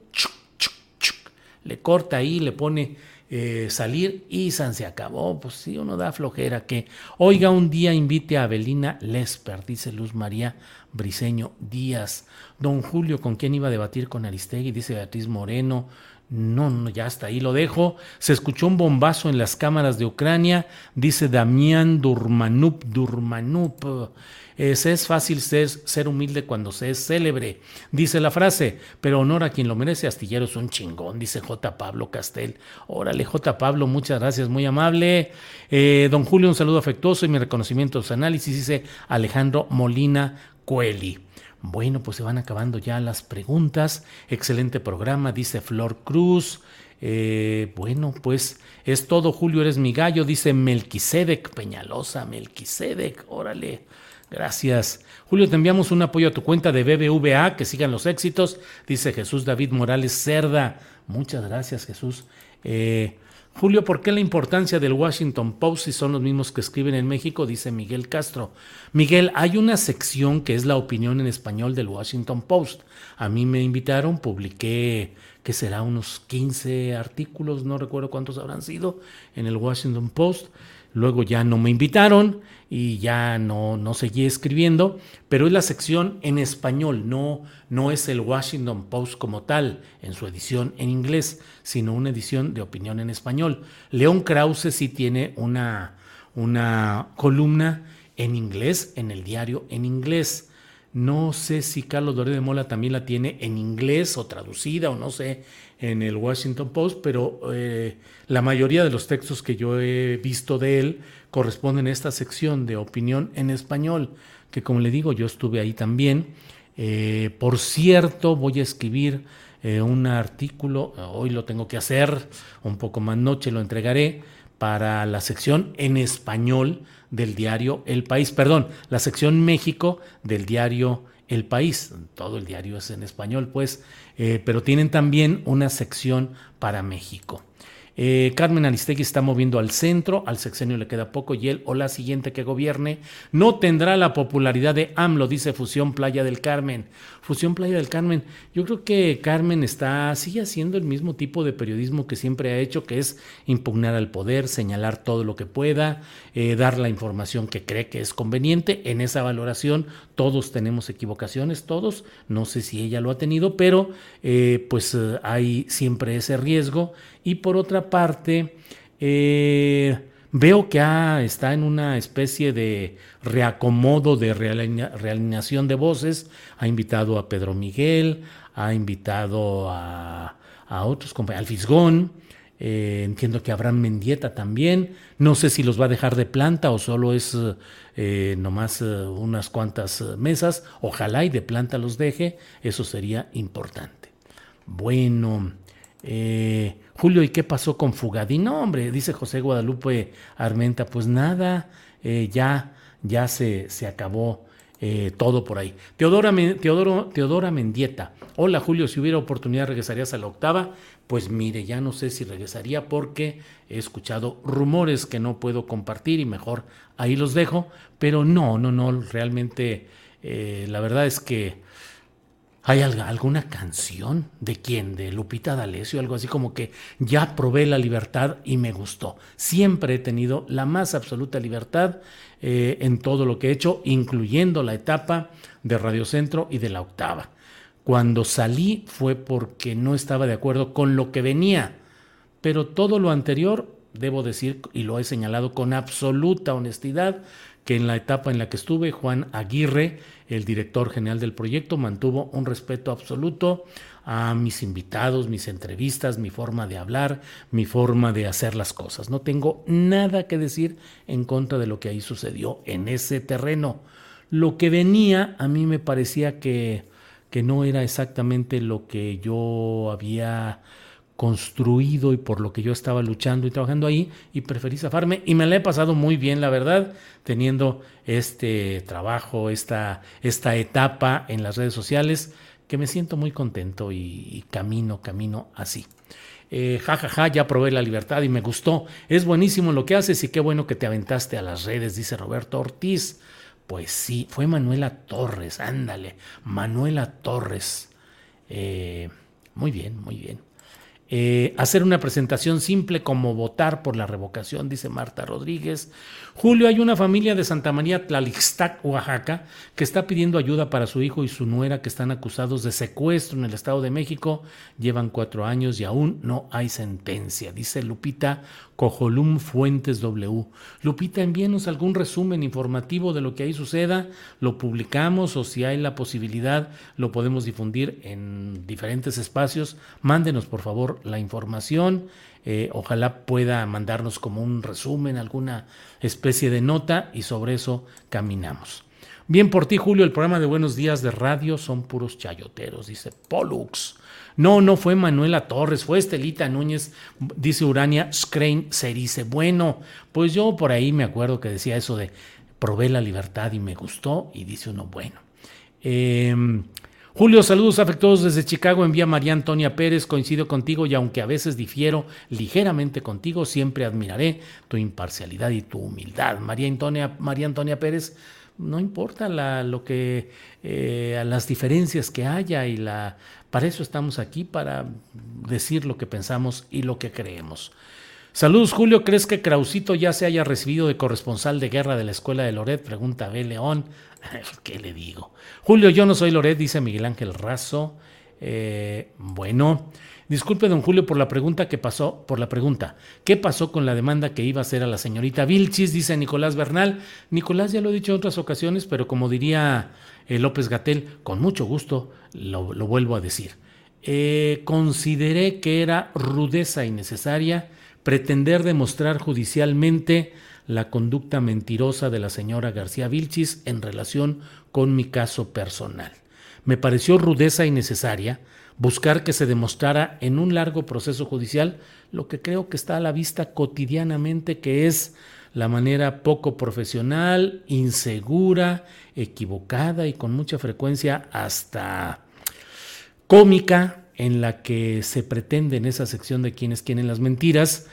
le corta ahí, le pone eh, salir y San se acabó. Pues sí, uno da flojera que, oiga, un día invite a Abelina Lesper, dice Luz María Briseño Díaz. Don Julio, ¿con quién iba a debatir con Aristegui? Dice Beatriz Moreno. No, no, ya hasta ahí lo dejo. Se escuchó un bombazo en las cámaras de Ucrania, dice Damián Durmanup, Durmanup. Es fácil ser, ser, humilde cuando se es célebre, dice la frase, pero honor a quien lo merece, Astillero es un chingón, dice J. Pablo Castel. Órale, J. Pablo, muchas gracias, muy amable. Eh, don Julio, un saludo afectuoso y mi reconocimiento a sus análisis, dice Alejandro Molina Cueli. Bueno, pues se van acabando ya las preguntas. Excelente programa, dice Flor Cruz. Eh, bueno, pues es todo, Julio, eres mi gallo, dice Melquisedec Peñalosa, Melquisedec, órale. Gracias. Julio, te enviamos un apoyo a tu cuenta de BBVA, que sigan los éxitos, dice Jesús David Morales Cerda. Muchas gracias, Jesús. Eh, Julio, ¿por qué la importancia del Washington Post si son los mismos que escriben en México? Dice Miguel Castro. Miguel, hay una sección que es la opinión en español del Washington Post. A mí me invitaron, publiqué, que será unos 15 artículos, no recuerdo cuántos habrán sido, en el Washington Post. Luego ya no me invitaron y ya no, no seguí escribiendo, pero es la sección en español, no, no es el Washington Post como tal, en su edición en inglés, sino una edición de opinión en español. León Krause sí tiene una, una columna en inglés, en el diario en inglés. No sé si Carlos Doré de Mola también la tiene en inglés o traducida o no sé en el Washington Post, pero eh, la mayoría de los textos que yo he visto de él corresponden a esta sección de opinión en español, que como le digo, yo estuve ahí también. Eh, por cierto, voy a escribir eh, un artículo, hoy lo tengo que hacer, un poco más noche lo entregaré, para la sección en español del diario El País, perdón, la sección México del diario El País, todo el diario es en español, pues, eh, pero tienen también una sección para México. Eh, Carmen Aristegui está moviendo al centro, al sexenio le queda poco y él o la siguiente que gobierne no tendrá la popularidad de AMLO, dice Fusión Playa del Carmen. Fusión Playa del Carmen, yo creo que Carmen está, sigue haciendo el mismo tipo de periodismo que siempre ha hecho, que es impugnar al poder, señalar todo lo que pueda, eh, dar la información que cree que es conveniente. En esa valoración todos tenemos equivocaciones, todos, no sé si ella lo ha tenido, pero eh, pues hay siempre ese riesgo. Y por otra parte, eh, veo que está en una especie de reacomodo, de realineación de voces. Ha invitado a Pedro Miguel, ha invitado a, otros compañeros, al Fisgón. Eh, entiendo que Abraham Mendieta también. No sé si los va a dejar de planta o solo es eh, nomás unas cuantas mesas. Ojalá y de planta los deje. Eso sería importante. Bueno, eh, Julio, ¿y qué pasó con Fugadín? No, hombre, dice José Guadalupe Armenta, pues nada, eh, ya, ya se, se acabó eh, todo por ahí. Teodora, Teodoro, Teodora Mendieta, hola Julio, si hubiera oportunidad regresarías a la octava. Pues mire, ya no sé si regresaría porque he escuchado rumores que no puedo compartir y mejor ahí los dejo, pero no, no, no, realmente la verdad es que ¿Hay alguna canción de quién? De Lupita D'Alessio, algo así como que ya probé la libertad y me gustó. Siempre he tenido la más absoluta libertad eh, en todo lo que he hecho, incluyendo la etapa de Radio Centro y de la octava. Cuando salí fue porque no estaba de acuerdo con lo que venía, pero todo lo anterior, debo decir, y lo he señalado con absoluta honestidad, que en la etapa en la que estuve, Juan Aguirre, el director general del proyecto, mantuvo un respeto absoluto a mis invitados, mis entrevistas, mi forma de hablar, mi forma de hacer las cosas. No tengo nada que decir en contra de lo que ahí sucedió en ese terreno. Lo que venía a mí me parecía que, que no era exactamente lo que yo había construido y por lo que yo estaba luchando y trabajando ahí y preferí zafarme y me la he pasado muy bien, la verdad, teniendo este trabajo, esta, esta etapa en las redes sociales que me siento muy contento y, camino, camino así. Eh, ja, ja, ja, ya probé la libertad y me gustó. Es buenísimo lo que haces y qué bueno que te aventaste a las redes, dice Roberto Ortiz. Pues sí, fue Manuela Torres, ándale, Manuela Torres. Eh, muy bien, muy bien. Eh, hacer una presentación simple como votar por la revocación, dice Marta Rodríguez. Julio, hay una familia de Santa María Tlalixtac, Oaxaca, que está pidiendo ayuda para su hijo y su nuera que están acusados de secuestro en el Estado de México. Llevan cuatro años y aún no hay sentencia, dice Lupita Cojolum Fuentes W. Lupita, envíenos algún resumen informativo de lo que ahí suceda, lo publicamos o si hay la posibilidad lo podemos difundir en diferentes espacios. Mándenos por favor la información. Eh, ojalá pueda mandarnos como un resumen, alguna especie de nota y sobre eso caminamos. Bien por ti, Julio, el programa de Buenos Días de Radio son puros chayoteros, dice Pollux. No, no fue Manuela Torres, fue Estelita Núñez, dice Urania Skrein dice Bueno, pues yo por ahí me acuerdo que decía eso de probé la libertad y me gustó, y dice uno, bueno. Em, Julio, saludos afectuosos desde Chicago. Envía María Antonia Pérez. Coincido contigo y aunque a veces difiero ligeramente contigo, siempre admiraré tu imparcialidad y tu humildad. María Antonia, María Antonia Pérez, no importa la, lo que eh, las diferencias que haya y la para eso estamos aquí para decir lo que pensamos y lo que creemos. Saludos, Julio. ¿Crees que Krausito ya se haya recibido de corresponsal de guerra de la escuela de Loret? Pregunta B. León. *laughs* ¿Qué le digo? Julio, yo no soy Loret, dice Miguel Ángel Razo. Eh, bueno, disculpe, don Julio, por la pregunta que pasó, por la pregunta. ¿Qué pasó con la demanda que iba a hacer a la señorita Vilchis? Dice Nicolás Bernal. Nicolás ya lo he dicho en otras ocasiones, pero como diría eh, López Gatel, con mucho gusto lo, vuelvo a decir. Eh, consideré que era rudeza innecesaria pretender demostrar judicialmente la conducta mentirosa de la señora García Vilchis en relación con mi caso personal. Me pareció rudeza innecesaria buscar que se demostrara en un largo proceso judicial lo que creo que está a la vista cotidianamente, que es la manera poco profesional, insegura, equivocada y con mucha frecuencia hasta cómica en la que se pretende en esa sección de quienes quieren las mentiras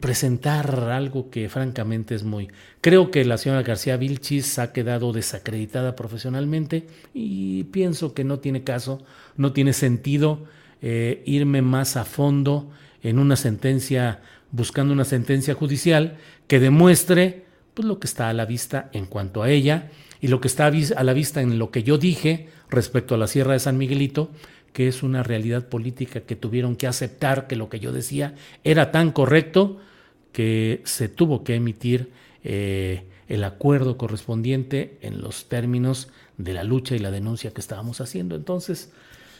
presentar algo que francamente es muy... Creo que la señora García Vilchis ha quedado desacreditada profesionalmente y pienso que no tiene caso, no tiene sentido eh, irme más a fondo en una sentencia, buscando una sentencia judicial que demuestre pues, lo que está a la vista en cuanto a ella y lo que está a la vista en lo que yo dije respecto a la Sierra de San Miguelito, que es una realidad política que tuvieron que aceptar que lo que yo decía era tan correcto que se tuvo que emitir eh, el acuerdo correspondiente en los términos de la lucha y la denuncia que estábamos haciendo. Entonces,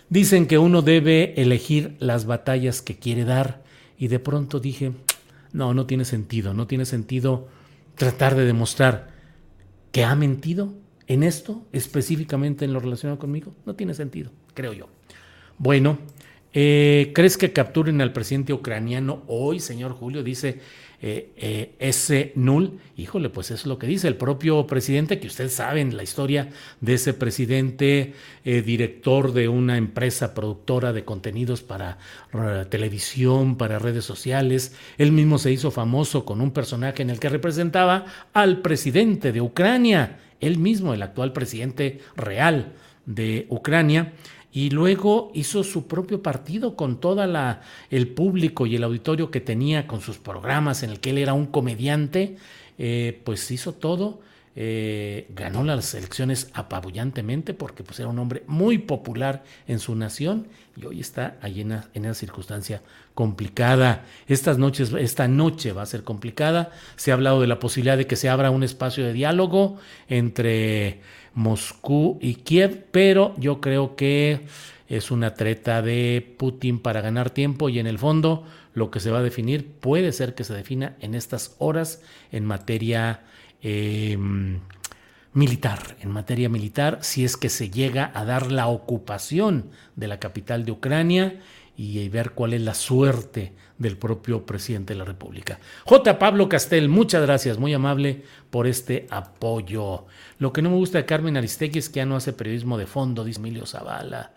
dicen que uno debe elegir las batallas que quiere dar y de pronto dije, no, no tiene sentido, no tiene sentido tratar de demostrar que ha mentido en esto, específicamente en lo relacionado conmigo. No tiene sentido, creo yo. Bueno, eh, ¿crees que capturen al presidente ucraniano hoy, señor Julio? Dice eh, eh, ese null. Híjole, pues eso es lo que dice el propio presidente, que ustedes saben la historia de ese presidente, director de una empresa productora de contenidos para televisión, para redes sociales. Él mismo se hizo famoso con un personaje en el que representaba al presidente de Ucrania, él mismo, el actual presidente real de Ucrania y luego hizo su propio partido con toda la el público y el auditorio que tenía con sus programas en el que él era un comediante eh, pues hizo todo eh, ganó las elecciones apabullantemente porque pues era un hombre muy popular en su nación y hoy está allí en, en esa circunstancia complicada. Estas noches, esta noche va a ser complicada. Se ha hablado de la posibilidad de que se abra un espacio de diálogo entre Moscú y Kiev, pero yo creo que es una treta de Putin para ganar tiempo y en el fondo lo que se va a definir puede ser que se defina en estas horas en materia em, militar, en materia militar, si es que se llega a dar la ocupación de la capital de Ucrania y ver cuál es la suerte del propio presidente de la República. J. Pablo Castel, muchas gracias, muy amable por este apoyo. Lo que no me gusta de Carmen Aristegui es que ya no hace periodismo de fondo, dice Emilio Zavala.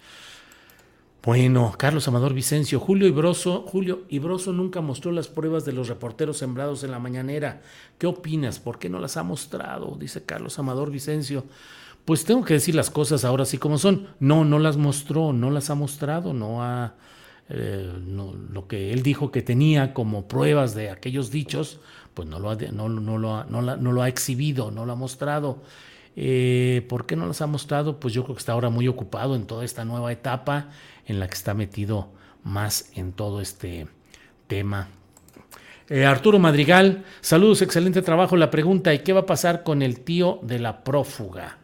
Bueno, Carlos Amador Vicencio, Julio Ibroso, Julio Ibroso nunca mostró las pruebas de los reporteros sembrados en la mañanera. ¿Qué opinas? ¿Por qué no las ha mostrado? Dice Carlos Amador Vicencio. Pues tengo que decir las cosas ahora sí como son. No, no las mostró, no las ha mostrado, no ha lo que él dijo que tenía como pruebas de aquellos dichos, pues no lo ha, no, no lo no, no lo ha exhibido, no lo ha mostrado. Eh, ¿Por qué no los ha mostrado? Pues yo creo que está ahora muy ocupado en toda esta nueva etapa en la que está metido más en todo este tema. Eh, Arturo Madrigal, saludos, excelente trabajo. La pregunta, ¿y qué va a pasar con el tío de la prófuga?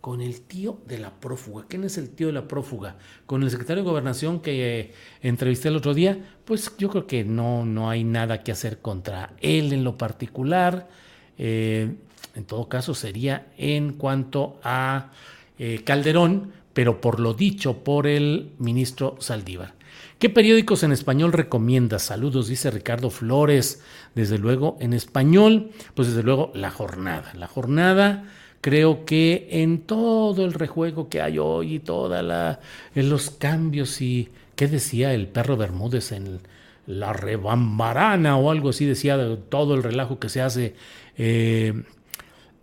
Con el tío de la prófuga. ¿Quién es el tío de la prófuga? Con el secretario de Gobernación que eh, entrevisté el otro día, pues yo creo que no, no hay nada que hacer contra él en lo particular. En todo caso sería en cuanto a eh, Calderón, pero por lo dicho por el ministro Saldívar. ¿Qué periódicos en español recomienda? Saludos, dice Ricardo Flores. Desde luego, en español, pues desde luego, La Jornada. La Jornada, creo que en todo el rejuego que hay hoy y toda la, en los cambios y, ¿qué decía el perro Bermúdez en la rebambarana o algo así? Decía todo el relajo que se hace. Eh,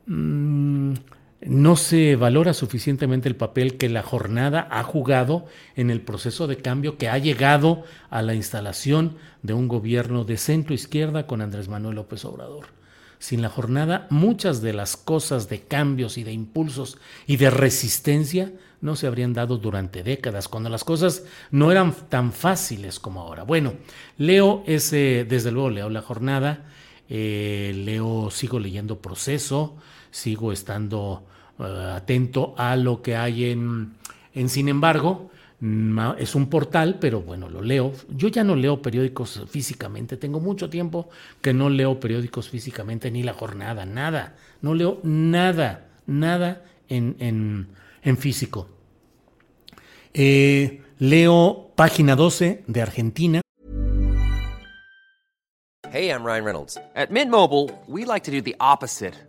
Mm, no se valora suficientemente el papel que la jornada ha jugado en el proceso de cambio que ha llegado a la instalación de un gobierno de centro izquierda con Andrés Manuel López Obrador. Sin la jornada, muchas de las cosas de cambios y de impulsos y de resistencia no se habrían dado durante décadas, cuando las cosas no eran tan fáciles como ahora. Bueno, leo ese, desde luego leo la jornada, eh, leo, sigo leyendo proceso, sigo estando eh, atento a lo que hay en, en Sin embargo, es un portal, pero bueno, lo leo. Yo ya no leo periódicos físicamente, tengo mucho tiempo que no leo periódicos físicamente, ni la jornada, nada. No leo nada, nada en, en, en físico. Eh, leo página 12 de Argentina. Hey, I'm Ryan Reynolds. At Mint Mobile, we like to do the opposite.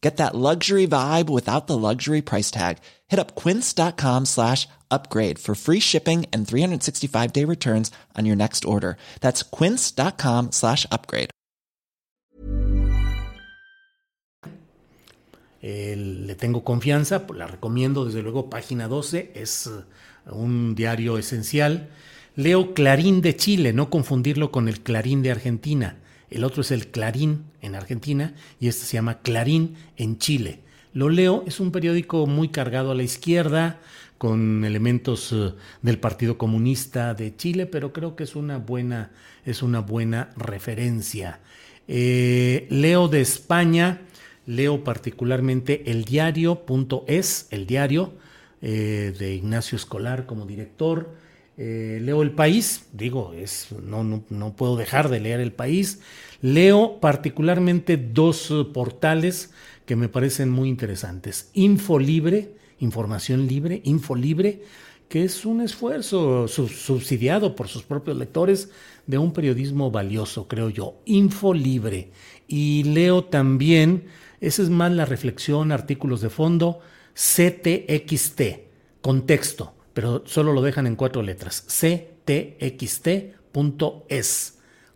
Get that luxury vibe without the luxury price tag. Hit up quince.com slash upgrade for free shipping and 365 day returns on your next order. That's quince.com slash upgrade. le tengo confianza, la recomiendo desde luego, página 12, es un diario esencial. Leo Clarín de Chile, no confundirlo con el Clarín de Argentina. El otro es el Clarín en Argentina y este se llama Clarín en Chile. Lo leo, es un periódico muy cargado a la izquierda, con elementos eh, del Partido Comunista de Chile, pero creo que es una buena, es una buena referencia. Eh, leo de España, leo particularmente el diario.es, el diario eh, de Ignacio Escolar como director. Leo El País, digo, es, no, puedo dejar de leer El País. Leo particularmente dos portales que me parecen muy interesantes. Info Libre, información libre, info libre, que es un esfuerzo subsidiado por sus propios lectores de un periodismo valioso, creo yo. Info libre. Y leo también, esa es más la reflexión, artículos de fondo, CTXT, contexto, pero solo lo dejan en cuatro letras. CTXT.es,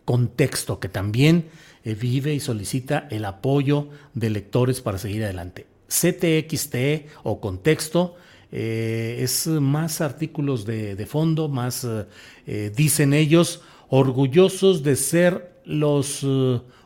contexto, que también eh, vive y solicita el apoyo de lectores para seguir adelante. CTXT o contexto eh, es más artículos de, fondo, más, eh, dicen ellos, orgullosos de ser los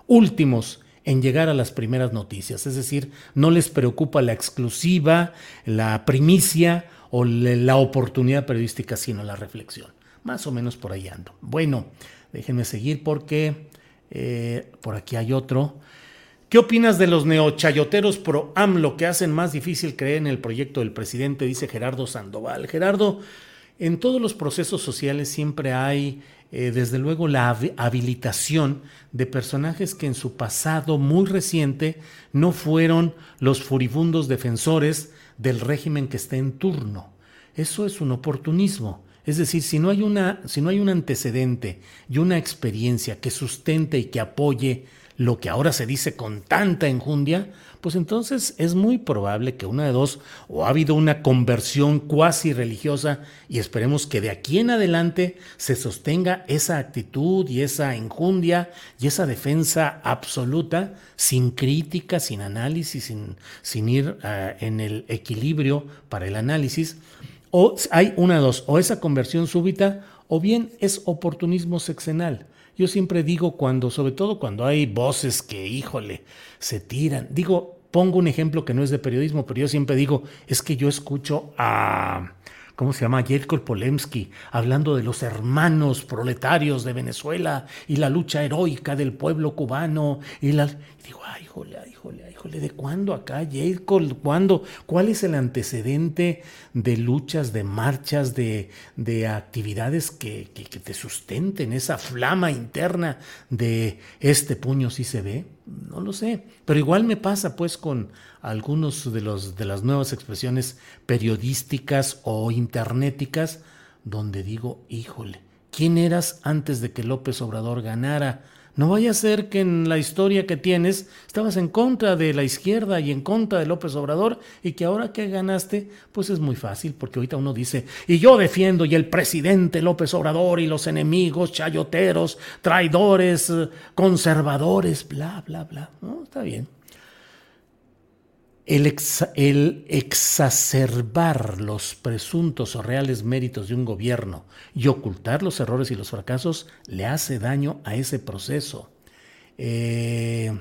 últimos en llegar a las primeras noticias. Es decir, no les preocupa la exclusiva, la primicia o la oportunidad periodística, sino la reflexión. Más o menos por ahí ando. Bueno, déjenme seguir porque eh, por aquí hay otro. ¿Qué opinas de los neochayoteros pro AMLO que hacen más difícil creer en el proyecto del presidente? Dice Gerardo Sandoval. Gerardo, en todos los procesos sociales siempre hay, eh, desde luego, la habilitación de personajes que en su pasado muy reciente no fueron los furibundos defensores del régimen que esté en turno. Eso es un oportunismo. Es decir, si no hay, una, si no hay un antecedente y una experiencia que sustente y que apoye lo que ahora se dice con tanta enjundia, pues entonces es muy probable que una de dos, o ha habido una conversión cuasi religiosa y esperemos que de aquí en adelante se sostenga esa actitud y esa enjundia y esa defensa absoluta, sin crítica, sin análisis, sin, sin ir uh, en el equilibrio para el análisis, o hay una de dos, o esa conversión súbita, o bien es oportunismo sexenal. Yo siempre digo cuando, sobre todo cuando hay voces que, híjole, se tiran. Digo, pongo un ejemplo que no es de periodismo, pero yo siempre digo, es que yo escucho a, ¿cómo se llama? Yerko Polemski, hablando de los hermanos proletarios de Venezuela y la lucha heroica del pueblo cubano. Y la, digo, híjole, híjole, híjole, ¿de cuándo acá, Yerko? ¿Cuándo? ¿Cuál es el antecedente de luchas, de marchas, de, de actividades que, que, que te sustenten esa flama interna de este puño si se ve? No lo sé, pero igual me pasa pues con algunos de, los, de las nuevas expresiones periodísticas o internéticas donde digo, híjole, ¿quién eras antes de que López Obrador ganara? No vaya a ser que en la historia que tienes estabas en contra de la izquierda y en contra de López Obrador y que ahora que ganaste, pues es muy fácil porque ahorita uno dice, y yo defiendo y el presidente López Obrador y los enemigos, chayoteros, traidores, conservadores, bla, bla, bla. No, está bien. El, ex, el, exacerbar los presuntos o reales méritos de un gobierno y ocultar los errores y los fracasos le hace daño a ese proceso. Eh,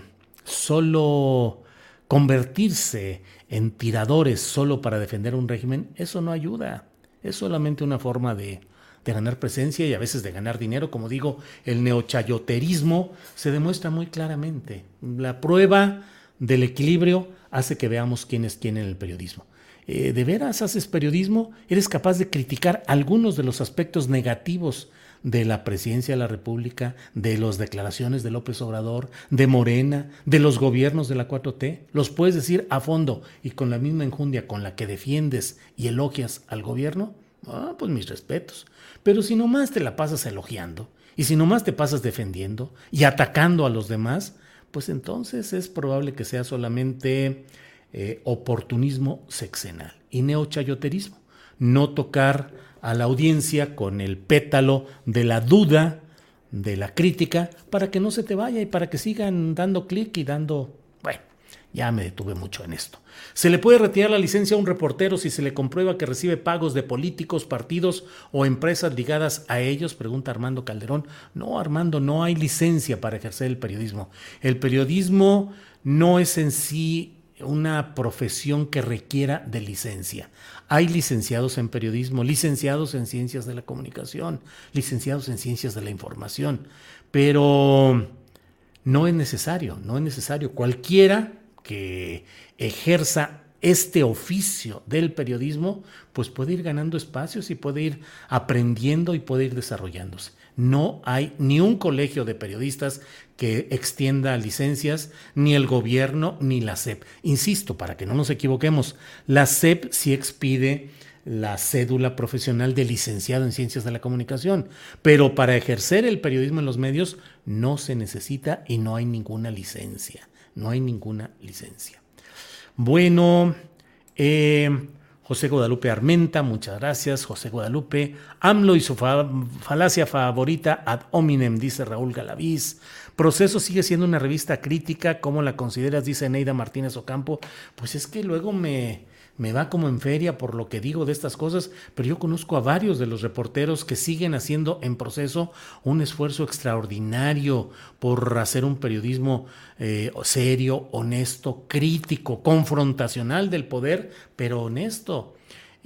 solo convertirse en tiradores solo para defender un régimen, eso no ayuda. Es solamente una forma de, de ganar presencia y a veces de ganar dinero. Como digo, el neochayoterismo se demuestra muy claramente. La prueba del equilibrio hace que veamos quién es quién en el periodismo. Eh, ¿De veras haces periodismo? ¿Eres capaz de criticar algunos de los aspectos negativos de la presidencia de la República, de las declaraciones de López Obrador, de Morena, de los gobiernos de la 4T? ¿Los puedes decir a fondo y con la misma enjundia con la que defiendes y elogias al gobierno? Ah, pues mis respetos. Pero si nomás te la pasas elogiando, y si nomás te pasas defendiendo y atacando a los demás, pues entonces es probable que sea solamente eh, oportunismo sexenal y neochayoterismo. No tocar a la audiencia con el pétalo de la duda, de la crítica, para que no se te vaya y para que sigan dando clic y dando... Ya me detuve mucho en esto. ¿Se le puede retirar la licencia a un reportero si se le comprueba que recibe pagos de políticos, partidos o empresas ligadas a ellos? Pregunta Armando Calderón. No, Armando, no hay licencia para ejercer el periodismo. El periodismo no es en sí una profesión que requiera de licencia. Hay licenciados en periodismo, licenciados en ciencias de la comunicación, licenciados en ciencias de la información, pero no es necesario, no es necesario. Cualquiera que ejerza este oficio del periodismo, pues puede ir ganando espacios y puede ir aprendiendo y puede ir desarrollándose. No hay ni un colegio de periodistas que extienda licencias, ni el gobierno, ni la SEP. Insisto, para que no nos equivoquemos, la SEP sí expide la cédula profesional de licenciado en ciencias de la comunicación, pero para ejercer el periodismo en los medios no se necesita y no hay ninguna licencia, no hay ninguna licencia. Bueno, eh, José Guadalupe Armenta, muchas gracias, José Guadalupe. AMLO y su falacia favorita ad hominem, dice Raúl Galaviz. Proceso sigue siendo una revista crítica, ¿cómo la consideras? Dice Neida Martínez Ocampo. Pues es que luego me, me va como en feria por lo que digo de estas cosas, pero yo conozco a varios de los reporteros que siguen haciendo en proceso un esfuerzo extraordinario por hacer un periodismo eh, serio, honesto, crítico, confrontacional del poder, pero honesto.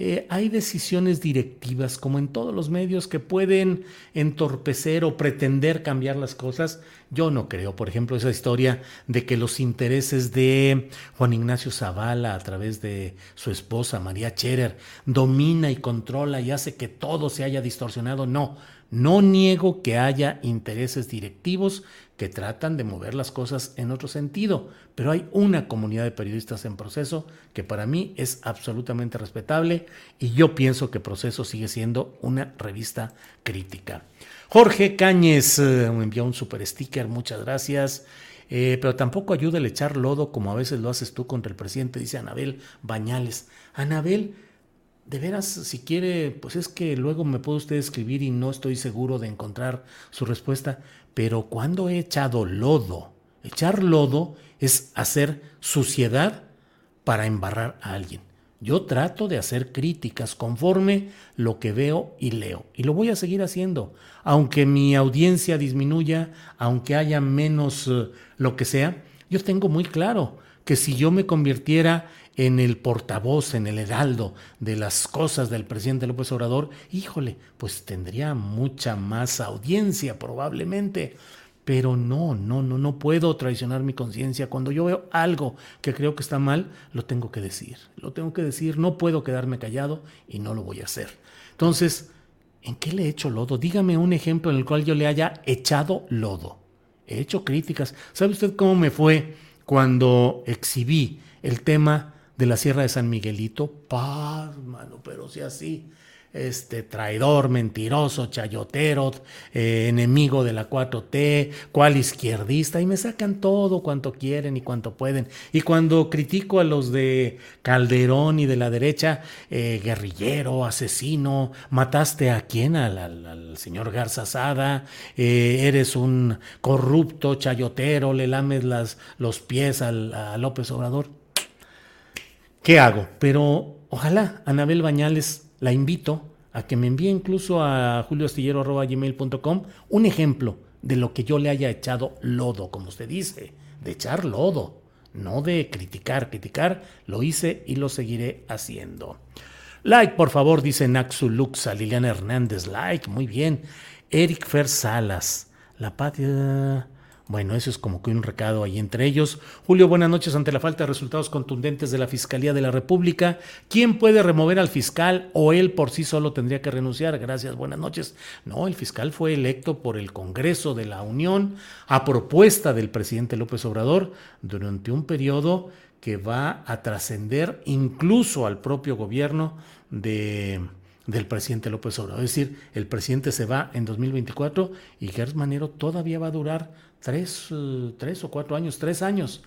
Eh, hay decisiones directivas, como en todos los medios, que pueden entorpecer o pretender cambiar las cosas. Yo no creo, por ejemplo, esa historia de que los intereses de Juan Ignacio Zavala a través de su esposa María Cherer domina y controla y hace que todo se haya distorsionado. No, no niego que haya intereses directivos que tratan de mover las cosas en otro sentido, pero hay una comunidad de periodistas en proceso que para mí es absolutamente respetable y yo pienso que Proceso sigue siendo una revista crítica. Jorge Cáñez eh, me envió un super sticker, muchas gracias. Eh, pero tampoco ayuda el echar lodo como a veces lo haces tú contra el presidente, dice Anabel Bañales. Anabel, de veras, si quiere, pues es que luego me puede usted escribir y no estoy seguro de encontrar su respuesta. Pero cuando he echado lodo, echar lodo es hacer suciedad para embarrar a alguien. Yo trato de hacer críticas conforme lo que veo y leo. Y lo voy a seguir haciendo. Aunque mi audiencia disminuya, aunque haya menos eh, lo que sea, yo tengo muy claro que si yo me convirtiera en el portavoz, en el heraldo de las cosas del presidente López Obrador, híjole, pues tendría mucha más audiencia probablemente. Pero no, no, no, no puedo traicionar mi conciencia. Cuando yo veo algo que creo que está mal, lo tengo que decir. Lo tengo que decir, no puedo quedarme callado y no lo voy a hacer. Entonces, ¿en qué le he hecho lodo? Dígame un ejemplo en el cual yo le haya echado lodo. He hecho críticas. ¿Sabe usted cómo me fue cuando exhibí el tema de la Sierra de San Miguelito? Paz, mano, pero si así este traidor, mentiroso, chayotero, eh, enemigo de la 4T, cual izquierdista, y me sacan todo cuanto quieren y cuanto pueden. Y cuando critico a los de Calderón y de la derecha, eh, guerrillero, asesino, mataste a quién, al, señor Garza Sada, eh, eres un corrupto, chayotero, le lames las, los pies al, a López Obrador. ¿Qué hago? Pero ojalá Anabel Bañales la invito a que me envíe incluso a julioastillero.gmail.com un ejemplo de lo que yo le haya echado lodo, como usted dice, de echar lodo, no de criticar. Criticar lo hice y lo seguiré haciendo. Like, por favor, dice Naxu Luxa, Liliana Hernández, like, muy bien. Eric Fer Salas, la patria bueno, eso es como que un recado ahí entre ellos. Julio, buenas noches. Ante la falta de resultados contundentes de la Fiscalía de la República, ¿quién puede remover al fiscal o él por sí solo tendría que renunciar? Gracias, buenas noches. No, el fiscal fue electo por el Congreso de la Unión a propuesta del presidente López Obrador durante un periodo que va a trascender incluso al propio gobierno de del presidente López Obrador. Es decir, el presidente se va en 2024 y Gers Manero todavía va a durar tres, tres o cuatro años, tres años.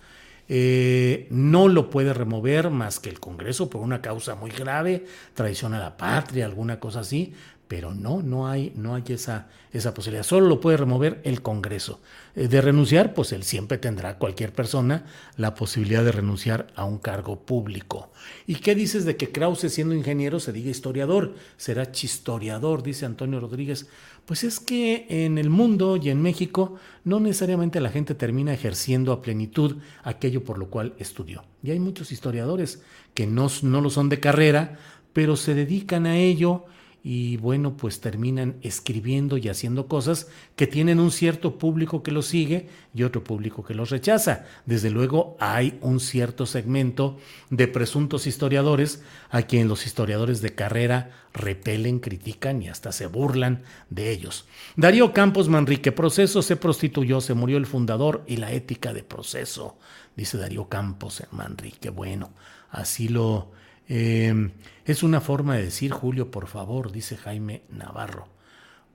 Eh, no lo puede remover más que el Congreso por una causa muy grave, traición a la patria, alguna cosa así, pero no, no hay, no hay esa, esa posibilidad. Solo lo puede remover el Congreso. Eh, de renunciar, pues él siempre tendrá, cualquier persona, la posibilidad de renunciar a un cargo público. ¿Y qué dices de que Krause, siendo ingeniero, se diga historiador? Será chistoriador, dice Antonio Rodríguez. Pues es que en el mundo y en México no necesariamente la gente termina ejerciendo a plenitud aquello por lo cual estudió. Y hay muchos historiadores que no, no lo son de carrera, pero se dedican a ello y bueno, pues terminan escribiendo y haciendo cosas que tienen un cierto público que los sigue y otro público que los rechaza. Desde luego hay un cierto segmento de presuntos historiadores a quien los historiadores de carrera repelen, critican y hasta se burlan de ellos. Darío Campos Manrique, proceso se prostituyó, se murió el fundador y la ética de proceso, dice Darío Campos Manrique. Bueno, así lo Em, es una forma de decir, Julio, por favor, dice Jaime Navarro.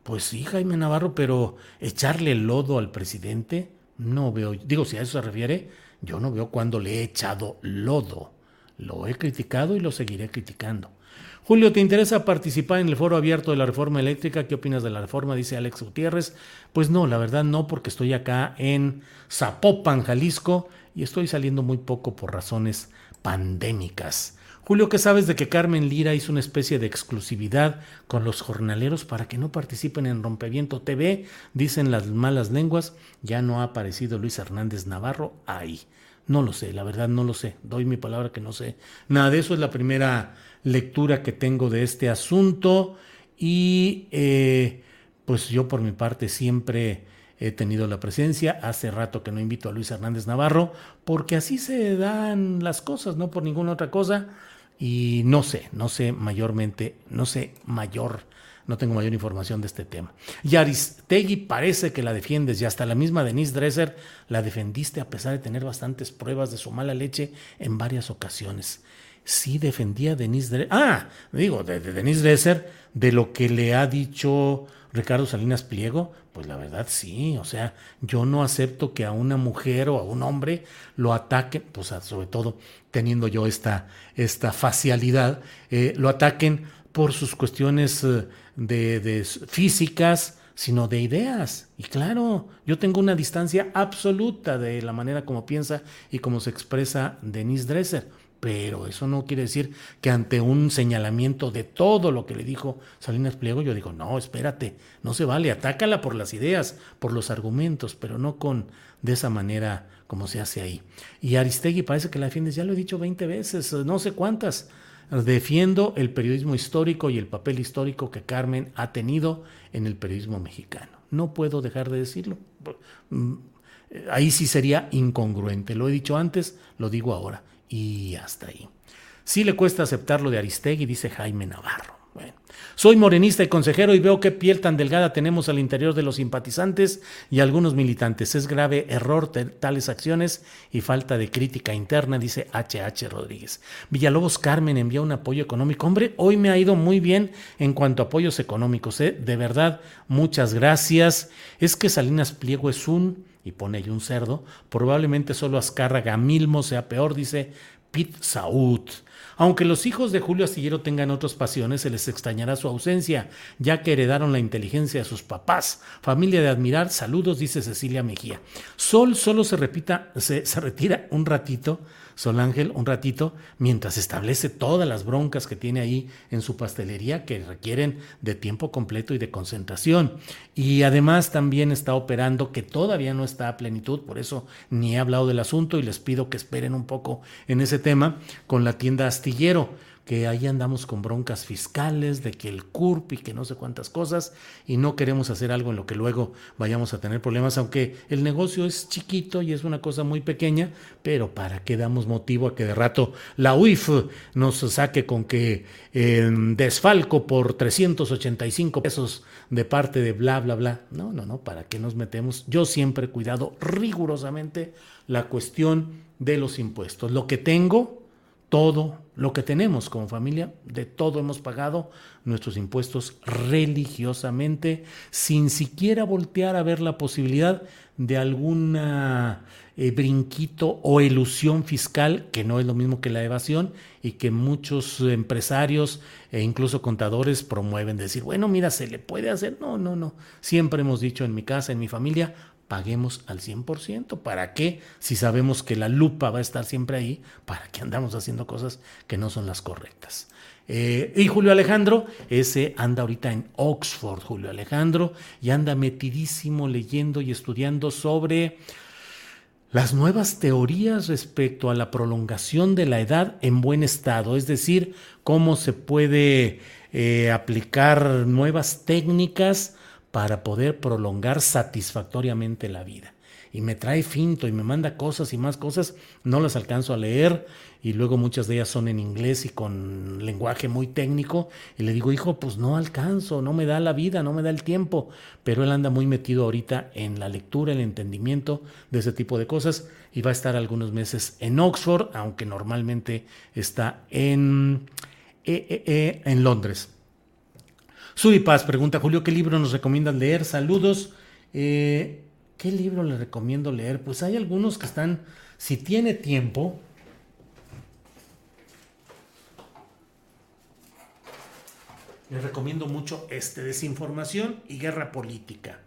Pues sí, Jaime Navarro, pero echarle lodo al presidente, no veo, digo, si a eso se refiere, yo no veo cuando le he echado lodo. Lo he criticado y lo seguiré criticando. Julio, ¿te interesa participar en el foro abierto de la reforma eléctrica? ¿Qué opinas de la reforma? Dice Alex Gutiérrez. Pues no, la verdad no, porque estoy acá en Zapopan, Jalisco, y estoy saliendo muy poco por razones pandémicas. Julio, ¿qué sabes de que Carmen Lira hizo una especie de exclusividad con los jornaleros para que no participen en Rompeviento TV? Dicen las malas lenguas, ya no ha aparecido Luis Hernández Navarro ahí. No lo sé, la verdad no lo sé. Doy mi palabra que no sé. Nada de eso es la primera lectura que tengo de este asunto y eh, pues yo por mi parte siempre he tenido la presencia. Hace rato que no invito a Luis Hernández Navarro porque así se dan las cosas, no por ninguna otra cosa. Y no sé, no sé mayormente, no sé mayor no tengo mayor información de este tema. Y Aristegui parece que la defiendes y hasta la misma Denise Dresser la defendiste a pesar de tener bastantes pruebas de su mala leche en varias ocasiones. Sí defendía a Denise Dresser. Ah, digo, de, de Denise Dresser, de lo que le ha dicho Ricardo Salinas Pliego, pues la verdad sí, o sea, yo no acepto que a una mujer o a un hombre lo ataquen, pues sobre todo teniendo yo esta, esta facialidad, eh, lo ataquen por sus cuestiones eh, de, físicas, sino de ideas. Y claro, yo tengo una distancia absoluta de la manera como piensa y como se expresa Denise Dresser. Pero eso no quiere decir que ante un señalamiento de todo lo que le dijo Salinas Pliego, yo digo, no, espérate, no se vale, atácala por las ideas, por los argumentos, pero no con de esa manera como se hace ahí. Y Aristegui parece que la defiendes, ya lo he dicho 20 veces, no sé cuántas. Defiendo el periodismo histórico y el papel histórico que Carmen ha tenido en el periodismo mexicano. No puedo dejar de decirlo. Mm, ahí sí sería incongruente. Lo he dicho antes, lo digo ahora. Y hasta ahí. Sí le cuesta aceptar lo de Aristegui, dice Jaime Navarro. Soy morenista y consejero y veo qué piel tan delgada tenemos al interior de los simpatizantes y algunos militantes. Es grave error tales acciones y falta de crítica interna, dice HH Rodríguez. Villalobos Carmen envía un apoyo económico. Hombre, hoy me ha ido muy bien en cuanto a apoyos económicos. ¿eh? De verdad, muchas gracias. Es que Salinas Pliego es un, y pone ahí un cerdo, probablemente solo Azcárraga Milmo sea peor, dice Pit Saud. Aunque los hijos de Julio Astillero tengan otras pasiones, se les extrañará su ausencia, ya que heredaron la inteligencia de sus papás. Familia de admirar, saludos, dice Cecilia Mejía. Sol solo se repita, se, se retira un ratito Sol Ángel un ratito mientras establece todas las broncas que tiene ahí en su pastelería que requieren de tiempo completo y de concentración. Y además también está operando que todavía no está a plenitud, por eso ni he hablado del asunto y les pido que esperen un poco en ese tema con la tienda astillero que ahí andamos con broncas fiscales, de que el CURP y que no sé cuántas cosas, y no queremos hacer algo en lo que luego vayamos a tener problemas, aunque el negocio es chiquito y es una cosa muy pequeña, pero ¿para qué damos motivo a que de rato la UIF nos saque con que em, desfalco por 385 pesos de parte de bla, bla, bla? No, no, no, ¿para qué nos metemos? Yo siempre he cuidado rigurosamente la cuestión de los impuestos. Lo que tengo, todo lo que tenemos como familia, de todo hemos pagado nuestros impuestos religiosamente, sin siquiera voltear a ver la posibilidad de alguna eh, brinquito o ilusión fiscal, que no es lo mismo que la evasión, y que muchos empresarios e incluso contadores promueven decir, bueno, mira, se le puede hacer. No, no, no. Siempre hemos dicho en mi casa, en mi familia, paguemos al 100%. ¿Para qué? Si sabemos que la lupa va a estar siempre ahí, ¿para qué andamos haciendo cosas que no son las correctas? Eh, y Julio Alejandro, ese anda ahorita en Oxford, Julio Alejandro, y anda metidísimo leyendo y estudiando sobre las nuevas teorías respecto a la prolongación de la edad en buen estado, es decir, cómo se puede eh, aplicar nuevas técnicas para poder prolongar satisfactoriamente la vida. Y me trae finto y me manda cosas y más cosas, no las alcanzo a leer y luego muchas de ellas son en inglés y con lenguaje muy técnico y le digo, hijo, pues no alcanzo, no me da la vida, no me da el tiempo, pero él anda muy metido ahorita en la lectura, el entendimiento de ese tipo de cosas y va a estar algunos meses en Oxford, aunque normalmente está en, eh, eh, eh, en Londres. Paz pregunta, Julio, ¿qué libro nos recomiendan leer? Saludos. Eh, ¿Qué libro le recomiendo leer? Pues hay algunos que están, si tiene tiempo, les recomiendo mucho este, Desinformación y Guerra Política.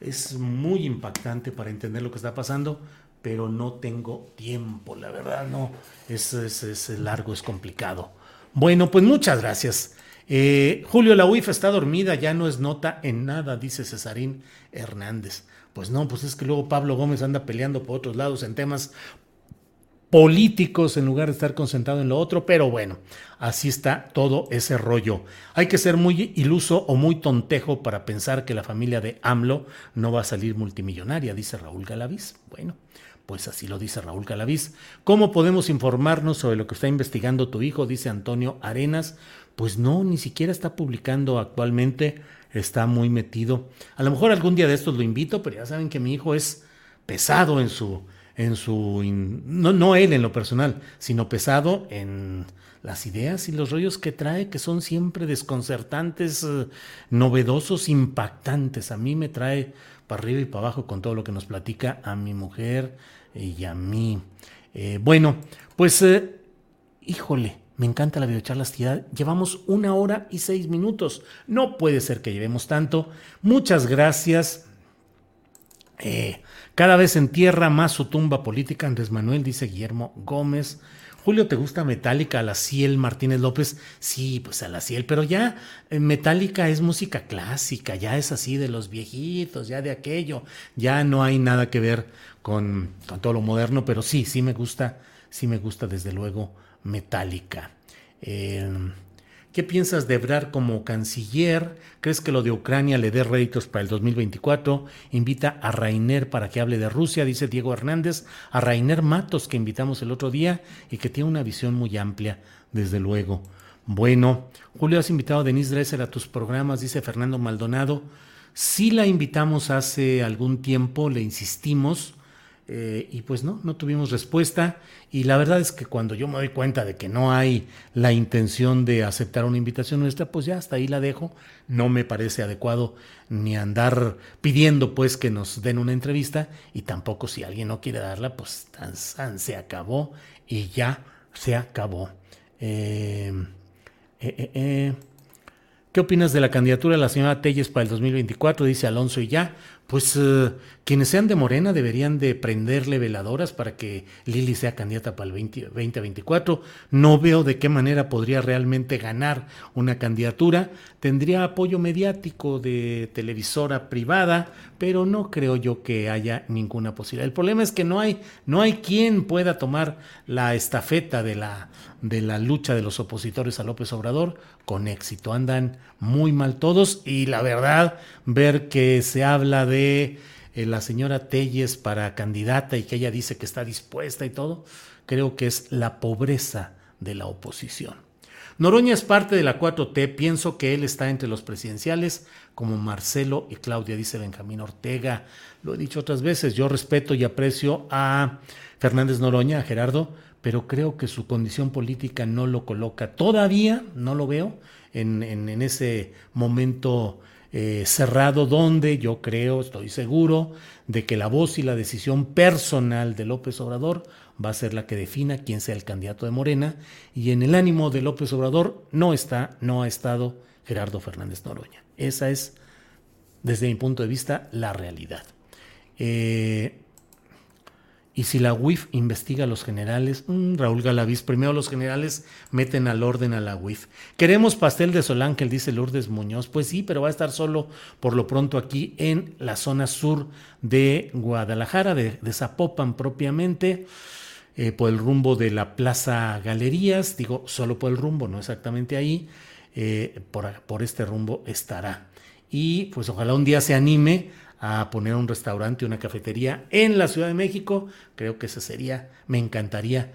Es muy impactante para entender lo que está pasando, pero no tengo tiempo, la verdad, no, es, es largo, es complicado. Bueno, pues muchas gracias. Eh, Julio, la UIF está dormida, ya no es nota en nada, dice Cesarín Hernández. Pues no, pues es que luego Pablo Gómez anda peleando por otros lados en temas políticos en lugar de estar concentrado en lo otro, pero bueno, así está todo ese rollo. Hay que ser muy iluso o muy tontejo para pensar que la familia de AMLO no va a salir multimillonaria, dice Raúl Galaviz. Bueno, pues así lo dice Raúl Galaviz. ¿Cómo podemos informarnos sobre lo que está investigando tu hijo? Dice Antonio Arenas. Pues no, ni siquiera está publicando actualmente, está muy metido. A lo mejor algún día de estos lo invito, pero ya saben que mi hijo es pesado en su en su, no, no él en lo personal, sino pesado en las ideas y los rollos que trae, que son siempre desconcertantes, eh, novedosos, impactantes. A mí me trae para arriba y para abajo con todo lo que nos platica a mi mujer y a mí. Eh, bueno, pues, eh, híjole, me encanta la videocharla Llevamos una hora y seis minutos. No puede ser que llevemos tanto. Muchas gracias. Eh, cada vez entierra más su tumba política Andrés Manuel, dice Guillermo Gómez. Julio, ¿te gusta Metallica? A la Ciel Martínez López. Sí, pues a la Ciel, pero ya eh, Metallica es música clásica, ya es así de los viejitos, ya de aquello. Ya no hay nada que ver con todo lo moderno, pero sí, sí me gusta, sí me gusta desde luego Metallica. Eh, ¿Qué piensas de Ebrard como canciller? ¿Crees que lo de Ucrania le dé réditos para el 2024? Invita a Rainer para que hable de Rusia, dice Diego Hernández, a Rainer Matos que invitamos el otro día y que tiene una visión muy amplia, desde luego. Bueno, Julio, has invitado a Denise Dresser a tus programas, dice Fernando Maldonado. Sí la invitamos hace algún tiempo, le insistimos, eh, y pues no, no tuvimos respuesta. Y la verdad es que cuando yo me doy cuenta de que no hay la intención de aceptar una invitación nuestra, pues ya hasta ahí la dejo. No me parece adecuado ni andar pidiendo pues que nos den una entrevista y tampoco si alguien no quiere darla, pues tan, se acabó y ya se acabó. Eh, eh, ¿Qué opinas de la candidatura de la señora Telles para el 2024? Dice Alonso y ya pues eh, quienes sean de Morena deberían de prenderle veladoras para que Lili sea candidata para el 2024. No veo de qué manera podría realmente ganar una candidatura. Tendría apoyo mediático de televisora privada, pero no creo yo que haya ninguna posibilidad. El problema es que no hay, no hay quien pueda tomar la estafeta de la, de la lucha de los opositores a López Obrador con éxito. Andan muy mal todos y la verdad, ver que se habla de eh, la señora Telles para candidata y que ella dice que está dispuesta y todo, creo que es la pobreza de la oposición. Noroña es parte de la 4T, pienso que él está entre los presidenciales como Marcelo y Claudia, dice Benjamín Ortega. Lo he dicho otras veces, yo respeto y aprecio a Fernández Noroña, a Gerardo, pero creo que su condición política no lo coloca. Todavía no lo veo en, ese momento eh, cerrado donde yo creo, estoy seguro, de que la voz y la decisión personal de López Obrador va a ser la que defina quién sea el candidato de Morena y en el ánimo de López Obrador no está, no ha estado Gerardo Fernández Noroña. Esa es, desde mi punto de vista, la realidad. Eh, y si la UIF investiga a los generales, mm, Raúl Galaviz, primero los generales meten al orden a la UIF. Queremos pastel de Solángel, dice Lourdes Muñoz. Pues sí, pero va a estar solo por lo pronto aquí en la zona sur de Guadalajara, de, Zapopan propiamente, eh, por el rumbo de la Plaza Galerías. Digo, solo por el rumbo, no exactamente ahí. Eh, por, por este rumbo estará. Y pues ojalá un día se anime a poner un restaurante, una cafetería en la Ciudad de México, creo que ese sería, me encantaría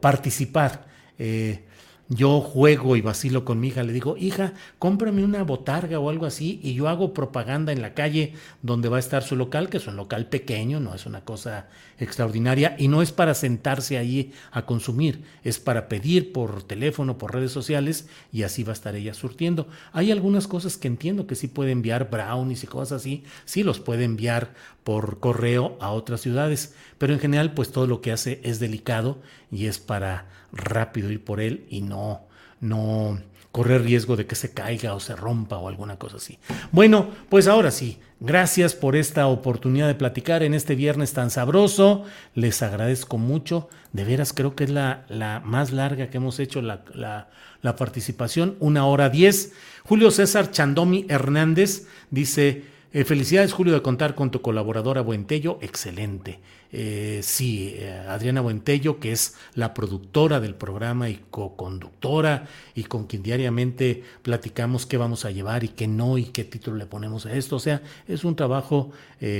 participar. Eh, yo juego y vacilo con mi hija, le digo, hija, cómprame una botarga o algo así y yo hago propaganda en la calle donde va a estar su local, que es un local pequeño, no es una cosa extraordinaria y no es para sentarse ahí a consumir, es para pedir por teléfono, por redes sociales y así va a estar ella surtiendo. Hay algunas cosas que entiendo que sí puede enviar brownies y cosas así, sí los puede enviar por correo a otras ciudades, pero en general pues todo lo que hace es delicado y es para rápido ir por él y no, no correr riesgo de que se caiga o se rompa o alguna cosa así. Bueno, pues ahora sí, gracias por esta oportunidad de platicar en este viernes tan sabroso. Les agradezco mucho. De veras creo que es la, la más larga que hemos hecho la, la, participación, una hora diez. Julio César Chandomi Hernández dice... Eh, felicidades, Julio, de contar con tu colaboradora Buentello. Excelente. Eh, sí, eh, Adriana Buentello, que es la productora del programa y co-conductora y con quien diariamente platicamos qué vamos a llevar y qué no y qué título le ponemos a esto. O sea, es un trabajo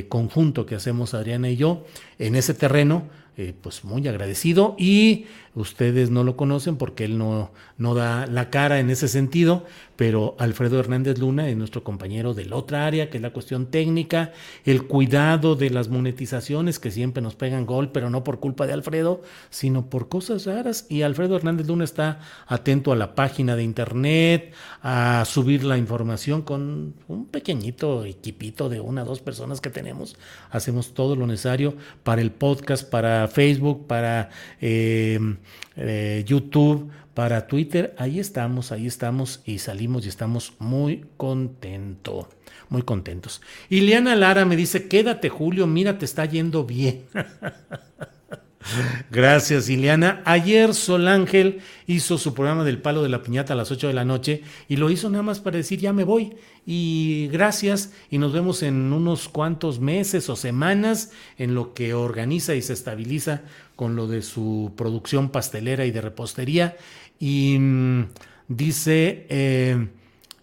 conjunto que hacemos Adriana y yo en ese terreno eh, pues muy agradecido y ustedes no lo conocen porque él no, no da la cara en ese sentido, pero Alfredo Hernández Luna es nuestro compañero de la otra área, que es la cuestión técnica, el cuidado de las monetizaciones que siempre nos pegan gol, pero no por culpa de Alfredo, sino por cosas raras. Y Alfredo Hernández Luna está atento a la página de internet, a subir la información con un pequeñito equipito de una o dos personas que tenemos. Hacemos todo lo necesario para el podcast, para Facebook, para eh, eh, YouTube, para Twitter. Ahí estamos, ahí estamos y salimos y estamos muy contentos. Muy contentos. Ileana Lara me dice, quédate Julio, mira, te está yendo bien. *laughs* Gracias, Ileana. Ayer Sol Ángel hizo su programa del palo de la piñata a las 8 de la noche y lo hizo nada más para decir ya me voy. Y gracias y nos vemos en unos cuantos meses o semanas en lo que organiza y se estabiliza con lo de su producción pastelera y de repostería. Y mm, dice, eh,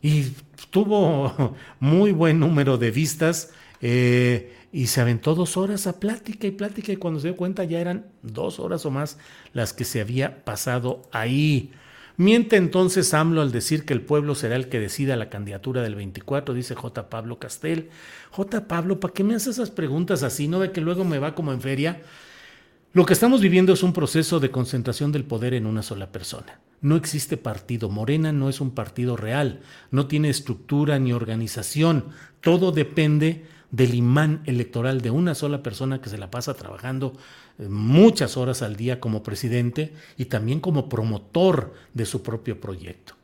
y tuvo *laughs* muy buen número de vistas. Eh, y se aventó dos horas a plática y plática y cuando se dio cuenta ya eran dos horas o más las que se había pasado ahí. Miente entonces AMLO al decir que el pueblo será el que decida la candidatura del 24, dice J. Pablo Castel. J. Pablo, ¿para qué me haces esas preguntas así? ¿No ve que luego me va como en feria? Lo que estamos viviendo es un proceso de concentración del poder en una sola persona. No existe partido. Morena no es un partido real. No tiene estructura ni organización. Todo depende del imán electoral de una sola persona que se la pasa trabajando eh, muchas horas al día como presidente y también como promotor de su propio proyecto.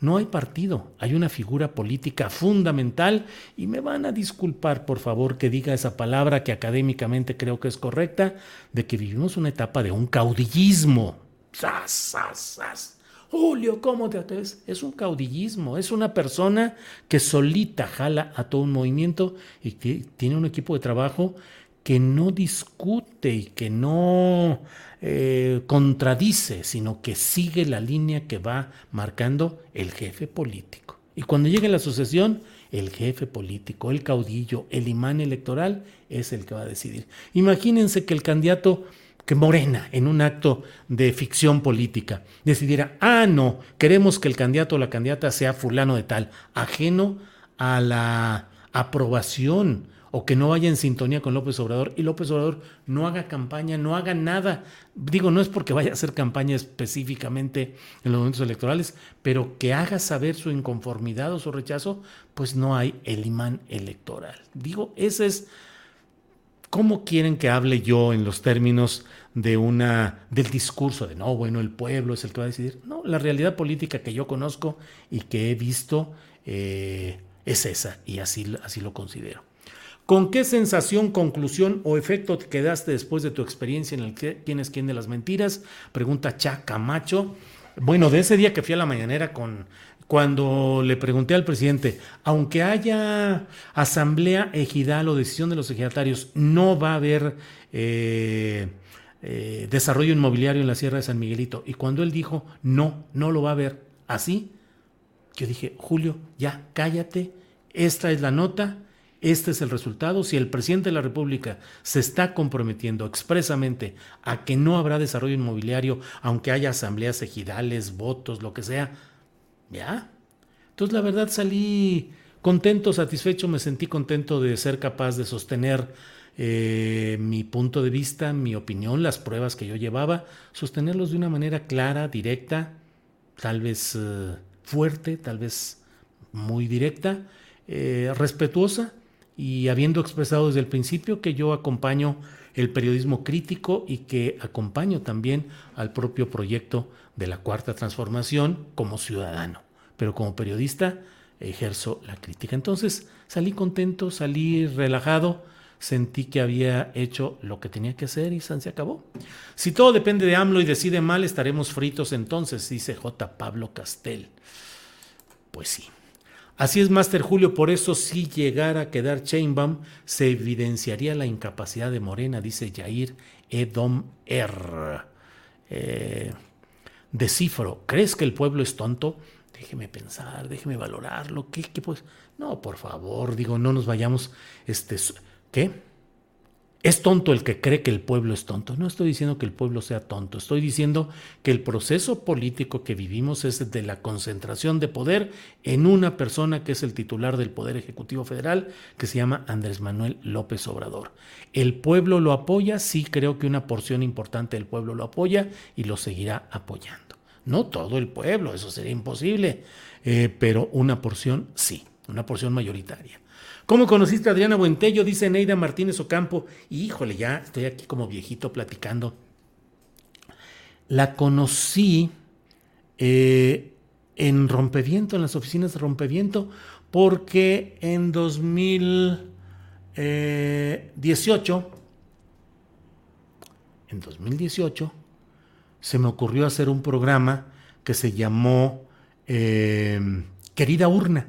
No hay partido, hay una figura política fundamental y me van a disculpar por favor que diga esa palabra que académicamente creo que es correcta, de que vivimos una etapa de un caudillismo. ¡Sas, Julio, ¿cómo te atreves? Es un caudillismo, es una persona que solita jala a todo un movimiento y que tiene un equipo de trabajo que no discute y que no eh, contradice, sino que sigue la línea que va marcando el jefe político. Y cuando llegue la sucesión, el jefe político, el caudillo, el imán electoral es el que va a decidir. Imagínense que el candidato que Morena, en un acto de ficción política, decidiera, ah, no, queremos que el candidato o la candidata sea fulano de tal, ajeno a la aprobación o que no vaya en sintonía con López Obrador y López Obrador no haga campaña, no haga nada. Digo, no es porque vaya a hacer campaña específicamente en los momentos electorales, pero que haga saber su inconformidad o su rechazo, pues no hay el imán electoral. Digo, ese es ¿Cómo quieren que hable yo en los términos de una del discurso de no, bueno, el pueblo es el que va a decidir? No, la realidad política que yo conozco y que he visto eh, es esa y así, así lo considero. ¿Con qué sensación, conclusión o efecto te quedaste después de tu experiencia en el que quién es quién de las mentiras? Pregunta Cha Camacho. Bueno, de ese día que fui a la mañanera con cuando le pregunté al presidente, aunque haya asamblea ejidal o decisión de los ejidatarios, no va a haber eh, eh, desarrollo inmobiliario en la Sierra de San Miguelito. Y cuando él dijo, no, no lo va a haber así, yo dije, Julio, ya cállate, esta es la nota, este es el resultado. Si el presidente de la República se está comprometiendo expresamente a que no habrá desarrollo inmobiliario, aunque haya asambleas ejidales, votos, lo que sea, ¿Ya? Entonces la verdad salí contento, satisfecho, me sentí contento de ser capaz de sostener eh, mi punto de vista, mi opinión, las pruebas que yo llevaba, sostenerlos de una manera clara, directa, tal vez eh, fuerte, tal vez muy directa, eh, respetuosa y habiendo expresado desde el principio que yo acompaño el periodismo crítico y que acompaño también al propio proyecto de la cuarta transformación como ciudadano. pero como periodista ejerzo la crítica. Entonces salí contento, salí relajado, sentí que había hecho lo que tenía que hacer y se acabó. Si todo depende de AMLO y decide mal, estaremos fritos entonces, dice J. Pablo Castel. Pues sí. Así es, Master Julio, por eso si llegara a quedar Chainbaum, se evidenciaría la incapacidad de Morena, dice Jair Edom R. Eh, descifro, ¿crees que el pueblo es tonto? Déjeme pensar, déjeme valorarlo. ¿Qué, qué pues? No, por favor, digo, no nos vayamos. Este, ¿Qué? ¿Es tonto el que cree que el pueblo es tonto? No estoy diciendo que el pueblo sea tonto, estoy diciendo que el proceso político que vivimos es de la concentración de poder en una persona que es el titular del Poder Ejecutivo Federal, que se llama Andrés Manuel López Obrador. ¿El pueblo lo apoya? Sí, creo que una porción importante del pueblo lo apoya y lo seguirá apoyando. No todo el pueblo, eso sería imposible, eh, pero una porción sí, una porción mayoritaria. ¿Cómo conociste a Adriana Buentello? Dice Neida Martínez Ocampo. Híjole, ya estoy aquí como viejito platicando. La conocí eh, en Rompeviento, en las oficinas de Rompeviento, porque en 2018, eh, en 2018, se me ocurrió hacer un programa que se llamó eh, Querida Urna,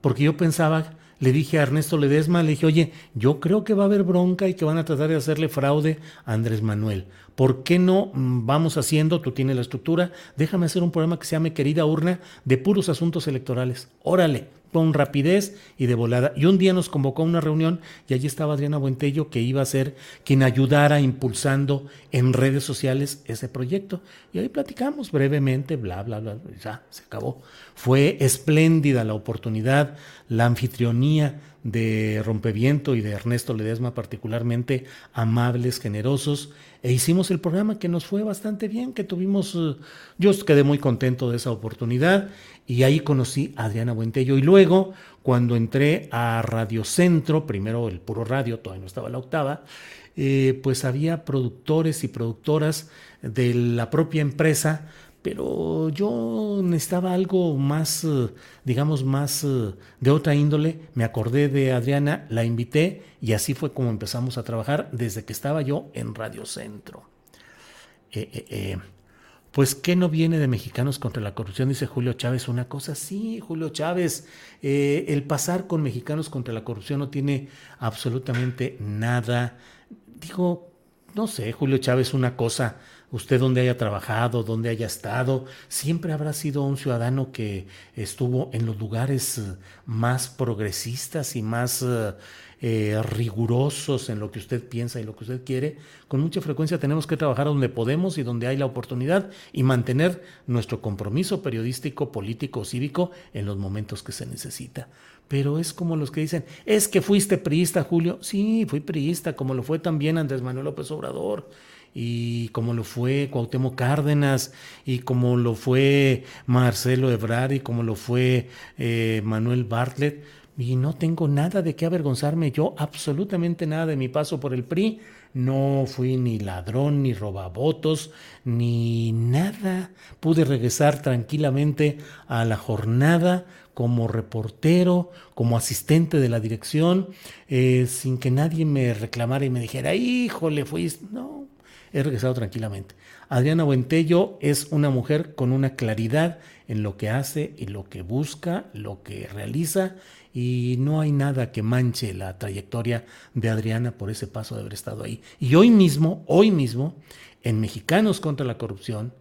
porque yo pensaba le dije a Ernesto Ledesma, le dije, oye, yo creo que va a haber bronca y que van a tratar de hacerle fraude a Andrés Manuel. ¿Por qué no mm, vamos haciendo, tú tienes la estructura, déjame hacer un programa que se llame Querida Urna de puros asuntos electorales? Órale, con rapidez y de volada. Y un día nos convocó a una reunión y allí estaba Adriana Buentello que iba a ser quien ayudara impulsando en redes sociales ese proyecto. Y ahí platicamos brevemente, bla, bla, bla, ya se acabó. Fue espléndida la oportunidad, la anfitrionía de Rompeviento y de Ernesto Ledesma particularmente amables, generosos, e hicimos el programa que nos fue bastante bien, que tuvimos, eh, yo quedé muy contento de esa oportunidad y ahí conocí a Adriana Buentello. Y luego cuando entré a Radio Centro, primero el puro radio, todavía no estaba la octava, eh, pues había productores y productoras de la propia empresa pero yo necesitaba algo más, eh, digamos, más eh, de otra índole. Me acordé de Adriana, la invité y así fue como empezamos a trabajar desde que estaba yo en Radio Centro. Eh, pues, ¿qué no viene de Mexicanos contra la corrupción? Dice Julio Chávez. Una cosa, sí, Julio Chávez, el pasar con Mexicanos contra la corrupción no tiene absolutamente nada. Digo, no sé, Julio Chávez, una cosa usted donde haya trabajado, donde haya estado, siempre habrá sido un ciudadano que estuvo en los lugares eh, más progresistas y más eh, eh, rigurosos en lo que usted piensa y lo que usted quiere. Con mucha frecuencia tenemos que trabajar donde podemos y donde hay la oportunidad y mantener nuestro compromiso periodístico, político, cívico en los momentos que se necesita. Pero es como los que dicen, es que fuiste priista, Julio. Sí, fui priista, como lo fue también Andrés Manuel López Obrador y como lo fue Cuauhtémoc Cárdenas y como lo fue Marcelo Ebrard y como lo fue eh, Manuel Bartlett. Y no tengo nada de qué avergonzarme yo, absolutamente nada de mi paso por el PRI. No fui ni ladrón, ni robavotos, ni nada. Pude regresar tranquilamente a la jornada como reportero, como asistente de la dirección, eh, sin que nadie me reclamara y me dijera, híjole, fuiste. No, he regresado tranquilamente. Adriana Buentello es una mujer con una claridad en lo que hace y lo que busca, lo que realiza, y no hay nada que manche la trayectoria de Adriana por ese paso de haber estado ahí. Y hoy mismo, hoy mismo, en Mexicanos contra la Corrupción,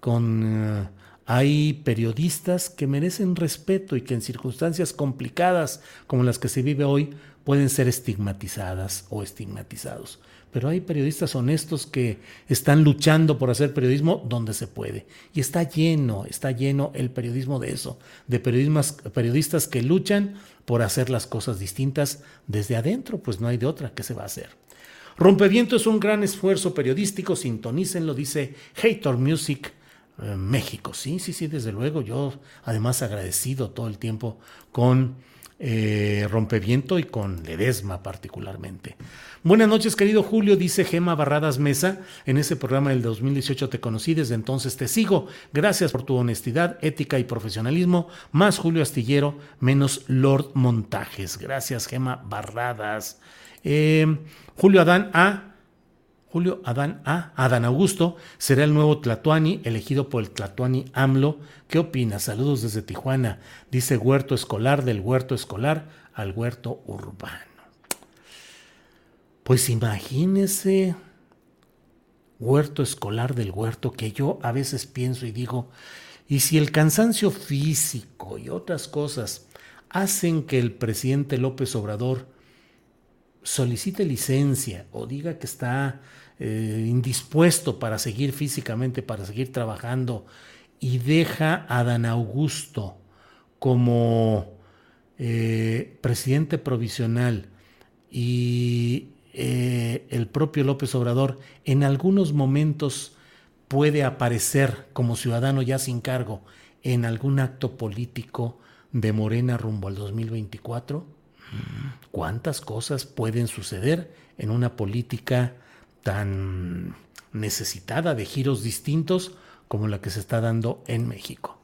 con... Eh, hay periodistas que merecen respeto y que en circunstancias complicadas como las que se vive hoy pueden ser estigmatizadas o estigmatizados pero hay periodistas honestos que están luchando por hacer periodismo donde se puede. Y está lleno, está lleno el periodismo de eso, de periodistas que luchan por hacer las cosas distintas desde adentro, pues no hay de otra que se va a hacer. Rompeviento es un gran esfuerzo periodístico, sintonícenlo, dice Hater Music eh, México. Sí, sí, sí, desde luego, yo además agradecido todo el tiempo con eh, Rompeviento y con Ledesma particularmente. Buenas noches, querido Julio, dice Gema Barradas Mesa. En ese programa del 2018 te conocí, desde entonces te sigo. Gracias por tu honestidad, ética y profesionalismo. Más Julio Astillero, menos Lord Montajes. Gracias, Gema Barradas. Eh, Julio Adán A. Julio Adán A. Adán Augusto será el nuevo Tlatuani elegido por el Tlatuani AMLO. ¿Qué opinas? Saludos desde Tijuana. Dice huerto escolar del huerto escolar al huerto urbano. Pues imagínese huerto escolar del huerto que yo a veces pienso y digo, y si el cansancio físico y otras cosas hacen que el presidente López Obrador solicite licencia o diga que está eh, indispuesto para seguir físicamente, para seguir trabajando, y deja a Dan Augusto como eh, presidente provisional y eh, el propio López Obrador en algunos momentos puede aparecer como ciudadano ya sin cargo en algún acto político de Morena rumbo al 2024? ¿Cuántas cosas pueden suceder en una política tan necesitada de giros distintos como la que se está dando en México?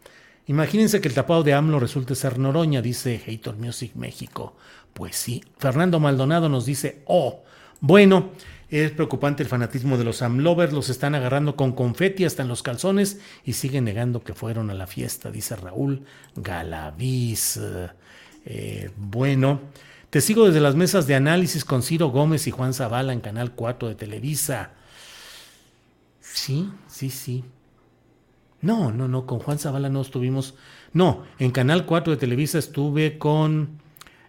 Imagínense que el tapado de AMLO resulte ser Noroña, dice Hater Music México. Pues sí. Fernando Maldonado nos dice, oh, bueno, es preocupante el fanatismo de los AMLovers, los están agarrando con confeti hasta en los calzones y siguen negando que fueron a la fiesta, dice Raúl Galaviz. Eh, bueno, te sigo desde las mesas de análisis con Ciro Gómez y Juan Zavala en Canal 4 de Televisa. Sí, sí, sí. No, no, no, con Juan Zavala no estuvimos. No, en Canal 4 de Televisa estuve con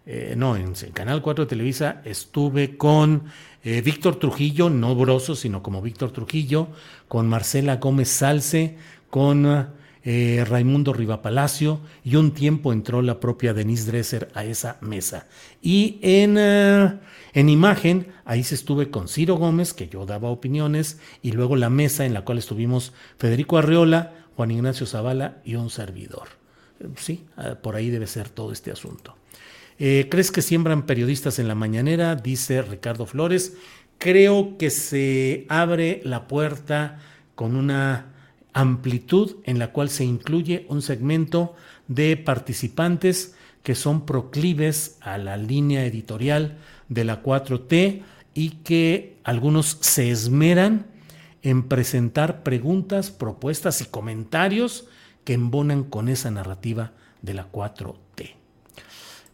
eh, no, en, Canal 4 de Televisa estuve con eh, Víctor Trujillo, no Broso, sino como Víctor Trujillo, con Marcela Gómez Salce, con eh, Raimundo Rivapalacio y un tiempo entró la propia Denise Dresser a esa mesa. Y en, en imagen, ahí se estuve con Ciro Gómez, que yo daba opiniones, y luego la mesa en la cual estuvimos Federico Arreola, Juan Ignacio Zavala y un servidor. Sí, por ahí debe ser todo este asunto. Eh, ¿Crees que siembran periodistas en la mañanera? Dice Ricardo Flores. Creo que se abre la puerta con una amplitud en la cual se incluye un segmento de participantes que son proclives a la línea editorial de la 4T y que algunos se esmeran en presentar preguntas, propuestas y comentarios que embonan con esa narrativa de la 4T.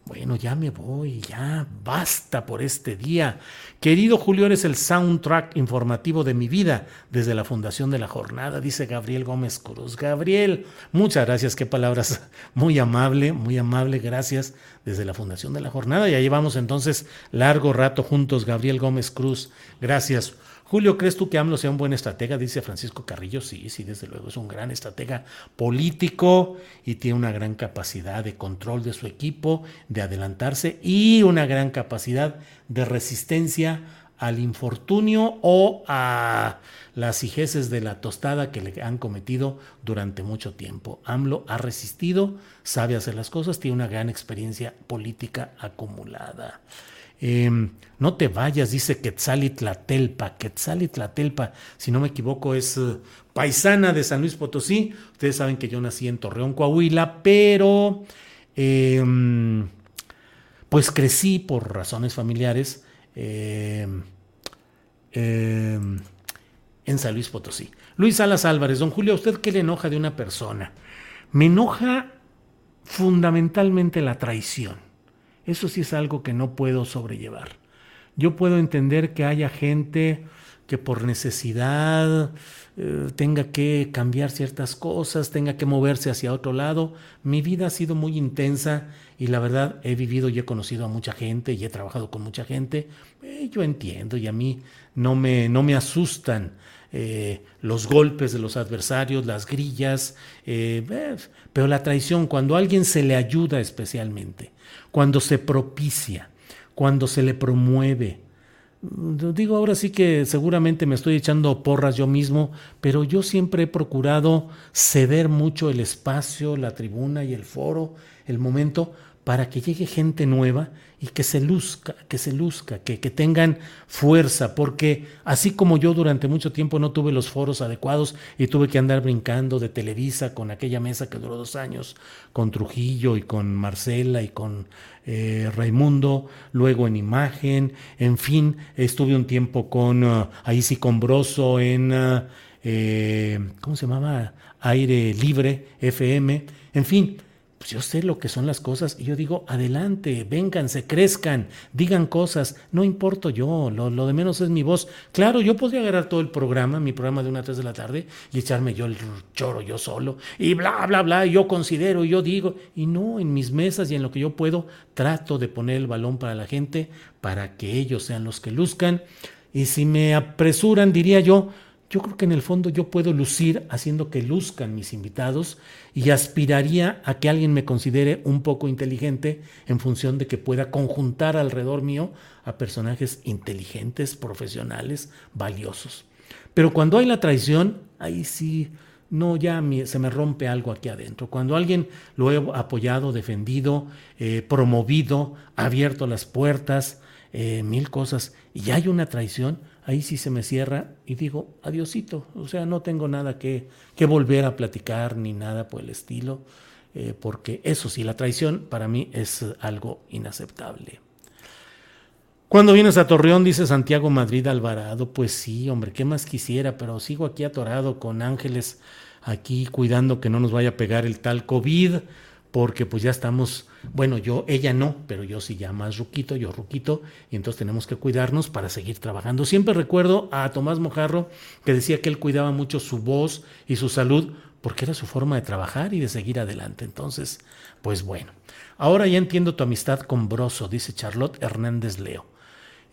Bueno, ya me voy, ya basta por este día. Querido Julio, eres el soundtrack informativo de mi vida desde la fundación de la jornada, dice Gabriel Gómez Cruz. Gabriel, muchas gracias, qué palabras *laughs* muy amable, muy amable, gracias desde la fundación de la jornada. Ya llevamos entonces largo rato juntos, Gabriel Gómez Cruz, gracias. Julio, ¿crees tú que AMLO sea un buen estratega? Dice Francisco Carrillo. Sí, sí, desde luego, es un gran estratega político y tiene una gran capacidad de control de su equipo, de adelantarse y una gran capacidad de resistencia al infortunio o a las hijeces de la tostada que le han cometido durante mucho tiempo. AMLO ha resistido, sabe hacer las cosas, tiene una gran experiencia política acumulada. Em, no te vayas, dice Quetzalitlatelpa. Quetzalitlatelpa, si no me equivoco, es eh, paisana de San Luis Potosí. Ustedes saben que yo nací en Torreón, Coahuila, pero em, pues crecí por razones familiares em, en San Luis Potosí. Luis Salas Álvarez, don Julio, ¿a usted qué le enoja de una persona? Me enoja fundamentalmente la traición. Eso sí es algo que no puedo sobrellevar. Yo puedo entender que haya gente que por necesidad eh, tenga que cambiar ciertas cosas, tenga que moverse hacia otro lado. Mi vida ha sido muy intensa y la verdad he vivido y he conocido a mucha gente y he trabajado con mucha gente. Eh, yo entiendo y a mí no me, no me asustan eh, los golpes de los adversarios, las grillas, pero la traición, cuando alguien se le ayuda especialmente, cuando se propicia, cuando se le promueve. Digo, ahora sí que seguramente me estoy echando porras yo mismo, pero yo siempre he procurado ceder mucho el espacio, la tribuna y el foro, el momento, para que llegue gente nueva y que se luzca, que se luzca, que, que, tengan fuerza, porque así como yo durante mucho tiempo no tuve los foros adecuados y tuve que andar brincando de Televisa con aquella mesa que duró dos años, con Trujillo y con Marcela y con eh, Raimundo, luego en Imagen, en fin, estuve un tiempo con, uh, ahí sí con Broso en, uh, eh, ¿cómo se llamaba? Aire Libre, FM, en fin pues yo sé lo que son las cosas y yo digo, adelante, vénganse, crezcan, digan cosas, no importo yo, lo, lo, de menos es mi voz. Claro, yo podría agarrar todo el programa, mi programa de una a tres de la tarde, y echarme yo el choro yo solo, y bla, bla, bla, yo considero, yo digo, y no, en mis mesas y en lo que yo puedo, trato de poner el balón para la gente, para que ellos sean los que luzcan. Y si me apresuran, diría yo, yo creo que en el fondo yo puedo lucir haciendo que luzcan mis invitados y aspiraría a que alguien me considere un poco inteligente en función de que pueda conjuntar alrededor mío a personajes inteligentes, profesionales, valiosos. Pero cuando hay la traición, ahí sí, no, ya se me rompe algo aquí adentro. Cuando alguien lo he apoyado, defendido, eh, promovido, abierto las puertas, eh, mil cosas, y hay una traición, ahí sí se me cierra y digo, adiosito, o sea, no tengo nada que, que volver a platicar ni nada por el estilo, eh, porque eso sí, la traición para mí es algo inaceptable. Cuando vienes a Torreón, dice Santiago Madrid Alvarado, pues sí, hombre, ¿qué más quisiera? Pero sigo aquí atorado con ángeles, aquí cuidando que no nos vaya a pegar el tal COVID porque pues ya estamos, bueno, yo, ella no, pero yo sí ya más ruquito, yo ruquito, y entonces tenemos que cuidarnos para seguir trabajando. Siempre recuerdo a Tomás Mojarro que decía que él cuidaba mucho su voz y su salud porque era su forma de trabajar y de seguir adelante. Entonces, pues bueno, ahora ya entiendo tu amistad con Broso, dice Charlotte Hernández Leo.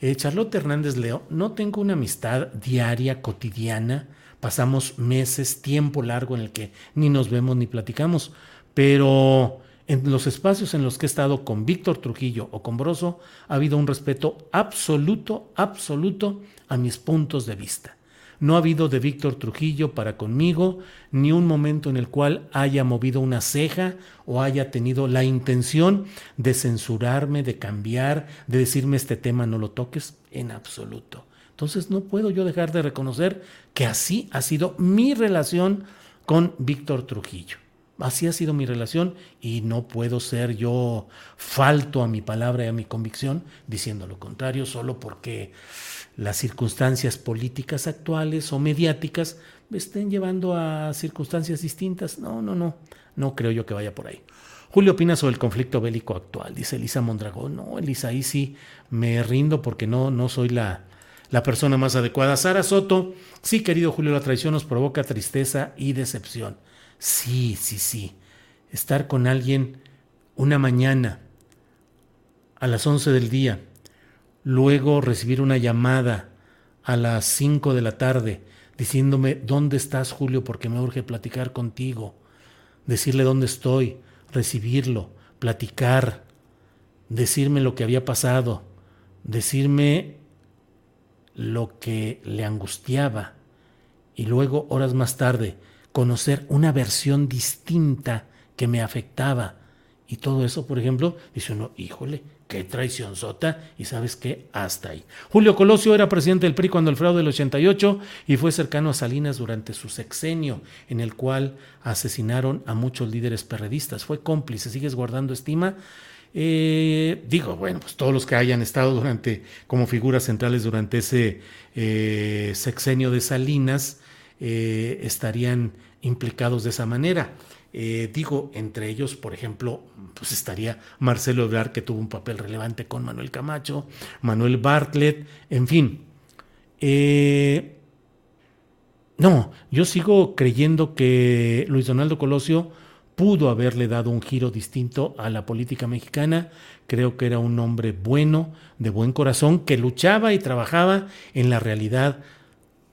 Eh, Charlotte Hernández Leo, no tengo una amistad diaria, cotidiana, pasamos meses, tiempo largo en el que ni nos vemos ni platicamos pero en los espacios en los que he estado con Víctor Trujillo o con Broso, ha habido un respeto absoluto, absoluto a mis puntos de vista. No ha habido de Víctor Trujillo para conmigo ni un momento en el cual haya movido una ceja o haya tenido la intención de censurarme, de cambiar, de decirme este tema no lo toques, en absoluto. Entonces no puedo yo dejar de reconocer que así ha sido mi relación con Víctor Trujillo. Así ha sido mi relación y no puedo ser yo falto a mi palabra y a mi convicción diciendo lo contrario solo porque las circunstancias políticas actuales o mediáticas me estén llevando a circunstancias distintas. No, no, no, no creo yo que vaya por ahí. Julio opina sobre el conflicto bélico actual, dice Elisa Mondragón. No, Elisa, ahí sí me rindo porque no, no soy la, la persona más adecuada. Sara Soto, sí, querido Julio, la traición nos provoca tristeza y decepción. Sí, sí, sí. Estar con alguien una mañana a las 11 del día, luego recibir una llamada a las 5 de la tarde diciéndome, ¿dónde estás Julio? Porque me urge platicar contigo. Decirle dónde estoy, recibirlo, platicar, decirme lo que había pasado, decirme lo que le angustiaba y luego horas más tarde conocer una versión distinta que me afectaba. Y todo eso, por ejemplo, dice uno, híjole, qué traición sota, y sabes qué, hasta ahí. Julio Colosio era presidente del PRI cuando el fraude del 88 y fue cercano a Salinas durante su sexenio, en el cual asesinaron a muchos líderes perredistas. Fue cómplice, ¿sigues guardando estima? Eh, digo, bueno, pues todos los que hayan estado durante, como figuras centrales durante ese eh, sexenio de Salinas, eh, estarían implicados de esa manera. Eh, digo, entre ellos, por ejemplo, pues estaría Marcelo Ebrard, que tuvo un papel relevante con Manuel Camacho, Manuel Bartlett, en fin. Eh, no, yo sigo creyendo que Luis Donaldo Colosio pudo haberle dado un giro distinto a la política mexicana. Creo que era un hombre bueno, de buen corazón, que luchaba y trabajaba en la realidad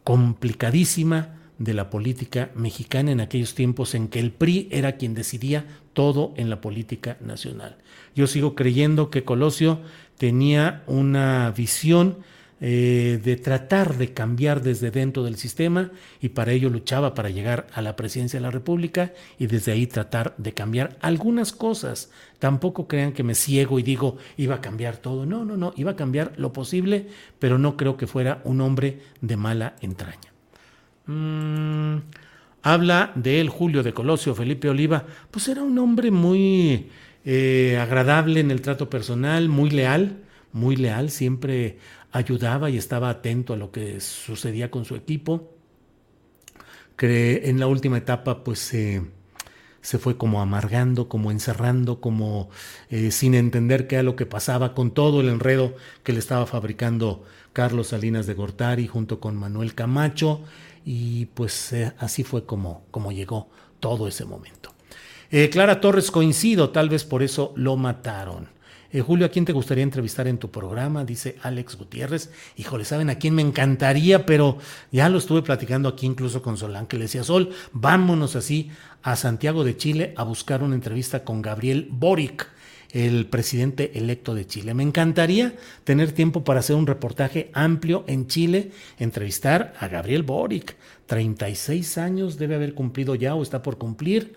complicadísima de la política mexicana en aquellos tiempos en que el PRI era quien decidía todo en la política nacional. Yo sigo creyendo que Colosio tenía una visión eh, de tratar de cambiar desde dentro del sistema y para ello luchaba para llegar a la presidencia de la República y desde ahí tratar de cambiar algunas cosas. Tampoco crean que me ciego y digo iba a cambiar todo. No, no, no, iba a cambiar lo posible, pero no creo que fuera un hombre de mala entraña. Mm, habla de él Julio de Colosio, Felipe Oliva, pues era un hombre muy eh, agradable en el trato personal, muy leal, muy leal, siempre ayudaba y estaba atento a lo que sucedía con su equipo. Que en la última etapa, pues se fue como amargando, como encerrando, como eh, sin entender qué era lo que pasaba con todo el enredo que le estaba fabricando Carlos Salinas de Gortari junto con Manuel Camacho. Y pues eh, así fue como, como llegó todo ese momento. Eh, Clara Torres coincido, tal vez por eso lo mataron. Eh, Julio, ¿a quién te gustaría entrevistar en tu programa? Dice Alex Gutiérrez. Híjole, ¿saben a quién me encantaría? Pero ya lo estuve platicando aquí incluso con Solán, que le decía, Sol, vámonos así a Santiago de Chile a buscar una entrevista con Gabriel Boric el presidente electo de Chile. Me encantaría tener tiempo para hacer un reportaje amplio en Chile, entrevistar a Gabriel Boric, 36 años debe haber cumplido ya o está por cumplir,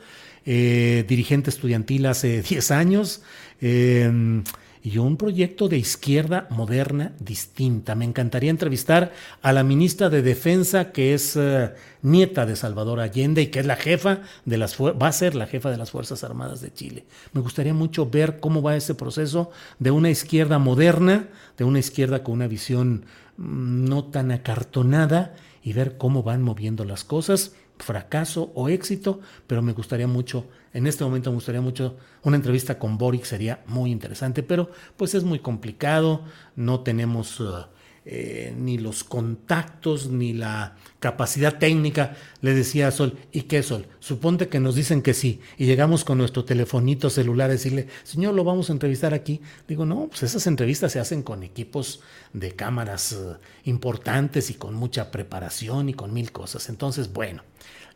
eh, dirigente estudiantil hace 10 años. Eh, y un proyecto de izquierda moderna distinta. Me encantaría entrevistar a la ministra de Defensa, que es eh, nieta de Salvador Allende y que es la jefa de las va a ser la jefa de las Fuerzas Armadas de Chile. Me gustaría mucho ver cómo va ese proceso de una izquierda moderna, de una izquierda con una visión mm, no tan acartonada y ver cómo van moviendo las cosas fracaso o éxito, pero me gustaría mucho, en este momento me gustaría mucho una entrevista con Boric, sería muy interesante, pero pues es muy complicado, no tenemos uh, eh, ni los contactos ni la capacidad técnica. Le decía Sol, ¿y qué Sol? Suponte que nos dicen que sí y llegamos con nuestro telefonito celular a decirle, señor, lo vamos a entrevistar aquí. Digo, no, pues esas entrevistas se hacen con equipos de cámaras uh, importantes y con mucha preparación y con mil cosas. Entonces, bueno.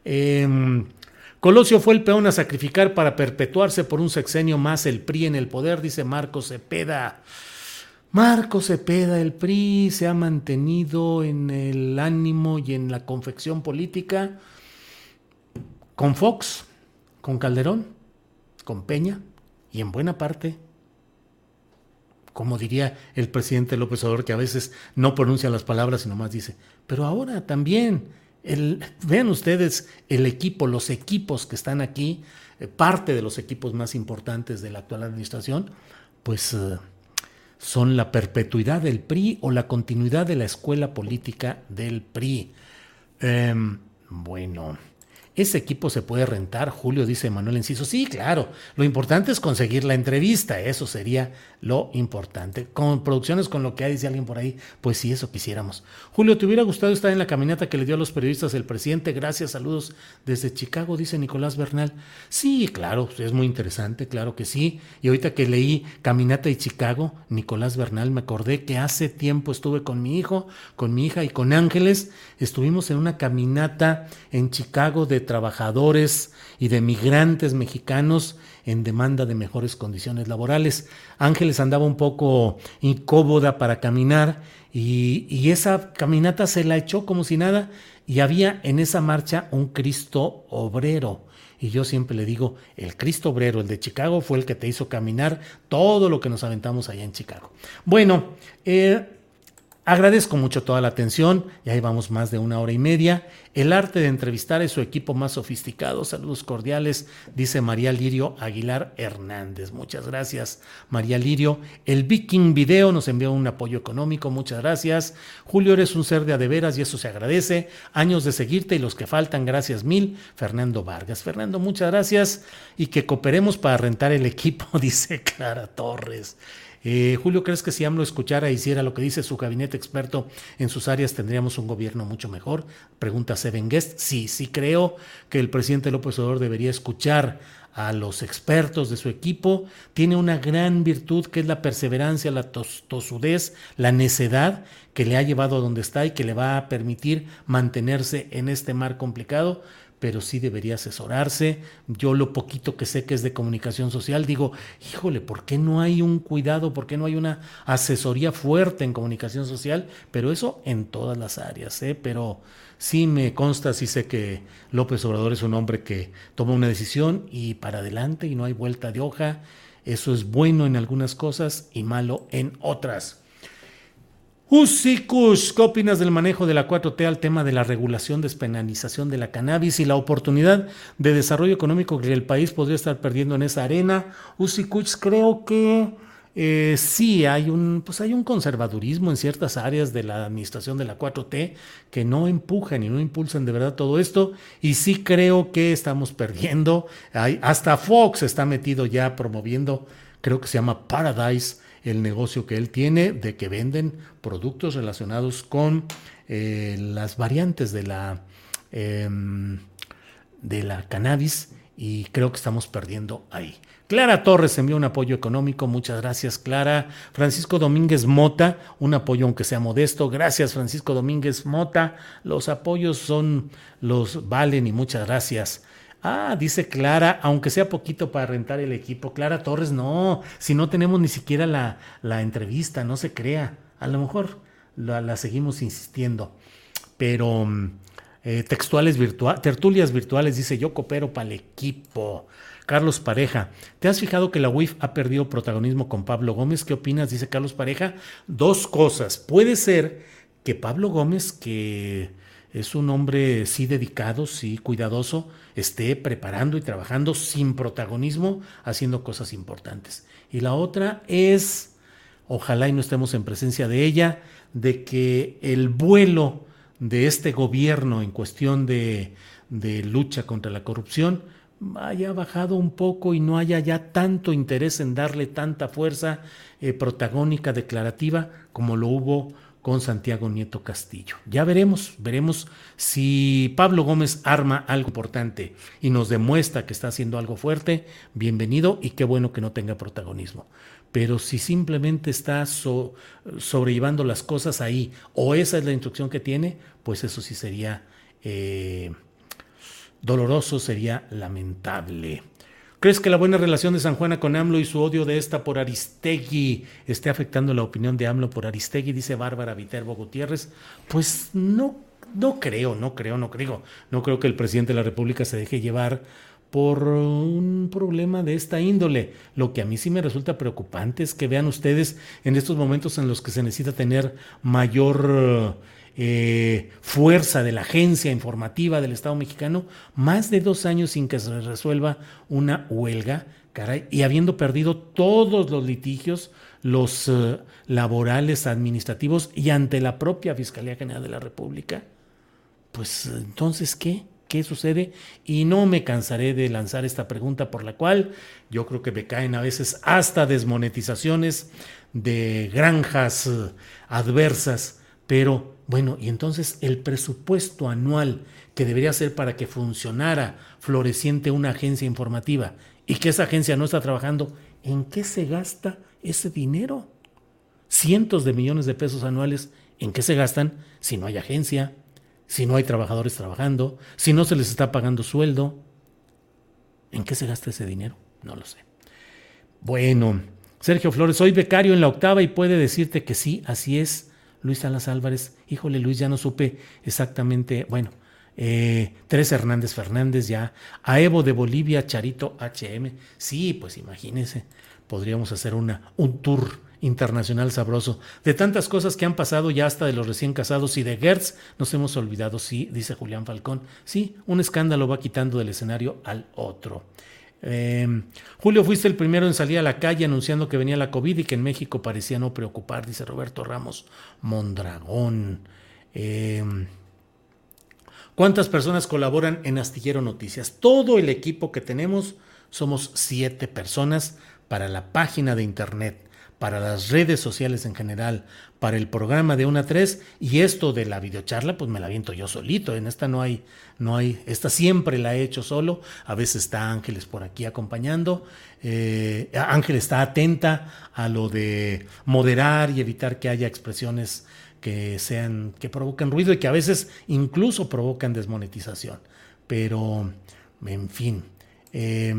Em, Colosio fue el peón a sacrificar para perpetuarse por un sexenio más el PRI en el poder, dice Marcos Cepeda. Marcos Cepeda, el PRI se ha mantenido en el ánimo y en la confección política con Fox, con Calderón, con Peña y en buena parte, como diría el presidente López Obrador, que a veces no pronuncia las palabras y nomás dice, pero ahora también vean ustedes el equipo, los equipos que están aquí, eh, parte de los equipos más importantes de la actual administración, pues eh, son la perpetuidad del PRI o la continuidad de la escuela política del PRI. Em, bueno. Ese equipo se puede rentar, Julio, dice Manuel Enciso. Sí, claro, lo importante es conseguir la entrevista, eso sería lo importante. Con producciones con lo que hay, dice alguien por ahí, pues sí, eso quisiéramos. Julio, ¿te hubiera gustado estar en la caminata que le dio a los periodistas el presidente? Gracias, saludos desde Chicago, dice Nicolás Bernal. Sí, claro, es muy interesante, claro que sí. Y ahorita que leí Caminata y Chicago, Nicolás Bernal, me acordé que hace tiempo estuve con mi hijo, con mi hija y con Ángeles, estuvimos en una caminata en Chicago de trabajadores y de migrantes mexicanos en demanda de mejores condiciones laborales. Ángeles andaba un poco incómoda para caminar y, y, esa caminata se la echó como si nada y había en esa marcha un Cristo obrero. Y yo siempre le digo, el Cristo obrero, el de Chicago, fue el que te hizo caminar todo lo que nos aventamos allá en Chicago. Bueno, eh, Agradezco mucho toda la atención, ya llevamos más de una hora y media. El arte de entrevistar es su equipo más sofisticado. Saludos cordiales, dice María Lirio Aguilar Hernández. Muchas gracias, María Lirio. El Viking Video nos envió un apoyo económico, muchas gracias. Julio, eres un ser de adeveras y eso se agradece. Años de seguirte y los que faltan, gracias mil. Fernando Vargas. Fernando, muchas gracias y que cooperemos para rentar el equipo, *laughs* dice Clara Torres. Eh, Julio, ¿crees que si AMLO escuchara e hiciera lo que dice su gabinete experto en sus áreas, tendríamos un gobierno mucho mejor? Pregunta Seven Guest. Sí, sí creo que el presidente López Obrador debería escuchar a los expertos de su equipo. Tiene una gran virtud que es la perseverancia, la tosudez, la necedad que le ha llevado a donde está y que le va a permitir mantenerse en este mar complicado pero sí debería asesorarse. Yo lo poquito que sé que es de comunicación social, digo, híjole, ¿por qué no hay un cuidado? ¿Por qué no hay una asesoría fuerte en comunicación social? Pero eso en todas las áreas, ¿eh? Pero sí me consta, sí sé que López Obrador es un hombre que toma una decisión y para adelante y no hay vuelta de hoja. Eso es bueno en algunas cosas y malo en otras. Usicus, ¿qué opinas del manejo de la 4T al tema de la regulación, despenalización de la cannabis y la oportunidad de desarrollo económico que el país podría estar perdiendo en esa arena? Usicus, creo que eh, sí hay un, pues hay un conservadurismo en ciertas áreas de la administración de la 4T que no empujan y no impulsan de verdad todo esto. Y sí creo que estamos perdiendo. Hasta Fox está metido ya promoviendo, creo que se llama Paradise el negocio que él tiene de que venden productos relacionados con eh, las variantes de la, em, de la cannabis y creo que estamos perdiendo ahí. Clara Torres envió un apoyo económico, muchas gracias Clara. Francisco Domínguez Mota, un apoyo aunque sea modesto, gracias Francisco Domínguez Mota. Los apoyos son, los valen y muchas gracias. Ah, dice Clara, aunque sea poquito para rentar el equipo. Clara Torres, no, si no tenemos ni siquiera la, la entrevista, no se crea. A lo mejor la, seguimos insistiendo. Pero mm, eh, textuales virtuales, tertulias virtuales, dice yo coopero para el equipo. Carlos Pareja, ¿te has fijado que la UIF ha perdido protagonismo con Pablo Gómez? ¿Qué opinas? Dice Carlos Pareja. Dos cosas. Puede ser que Pablo Gómez, que es un hombre sí dedicado, sí cuidadoso, esté preparando y trabajando sin protagonismo, haciendo cosas importantes. Y la otra es, ojalá y no estemos en presencia de ella, de que el vuelo de este gobierno en cuestión de, de lucha contra la corrupción haya bajado un poco y no haya ya tanto interés en darle tanta fuerza eh, protagónica, declarativa, como lo hubo con Santiago Nieto Castillo. Ya veremos, veremos si Pablo Gómez arma algo importante y nos demuestra que está haciendo algo fuerte, bienvenido y qué bueno que no tenga protagonismo. Pero si simplemente está sobrellevando las cosas ahí o esa es la instrucción que tiene, pues eso sí sería eh, doloroso, sería lamentable. ¿Crees que la buena relación de San Juana con AMLO y su odio de esta por Aristegui esté afectando la opinión de AMLO por Aristegui? Dice Bárbara Viterbo Gutiérrez. Pues no, no creo, no creo, no creo. No creo que el presidente de la República se deje llevar por un problema de esta índole. Lo que a mí sí me resulta preocupante es que vean ustedes en estos momentos en los que se necesita tener mayor eh, fuerza de la agencia informativa del Estado mexicano, más de dos años sin que se resuelva una huelga, y habiendo perdido todos los litigios, los eh, laborales, administrativos y ante la propia Fiscalía General de la República, pues entonces, ¿qué? ¿Qué sucede? Y no me cansaré de lanzar esta pregunta por la cual yo creo que me caen a veces hasta desmonetizaciones de granjas eh, adversas, pero bueno, y entonces el presupuesto anual que debería ser para que funcionara floreciente una agencia informativa y que esa agencia no está trabajando, ¿en qué se gasta ese dinero? Cientos de millones de pesos anuales, ¿en qué se gastan si no hay agencia, si no hay trabajadores trabajando, si no se les está pagando sueldo? ¿En qué se gasta ese dinero? No lo sé. Bueno, Sergio Flores, soy becario en la octava y puede decirte que sí, así es Luis Salas Álvarez, híjole Luis, ya no supe exactamente, bueno, eh, Teresa Hernández Fernández ya, a Evo de Bolivia, Charito HM, sí, pues imagínense, podríamos hacer una, un tour internacional sabroso. De tantas cosas que han pasado ya hasta de los recién casados y de Gertz nos hemos olvidado, sí, dice Julián Falcón. Sí, un escándalo va quitando del escenario al otro. Em, Julio, fuiste el primero en salir a la calle anunciando que venía la COVID y que en México parecía no preocupar, dice Roberto Ramos Mondragón. Em, ¿Cuántas personas colaboran en Astillero Noticias? Todo el equipo que tenemos somos siete personas para la página de internet para las redes sociales en general, para el programa de una a 3 y esto de la videocharla, pues me la viento yo solito. En esta no hay, no hay, esta siempre la he hecho solo. A veces está Ángeles por aquí acompañando. Eh, Ángel está atenta a lo de moderar y evitar que haya expresiones que sean, que provocan ruido y que a veces incluso provocan desmonetización. pero en fin. Eh,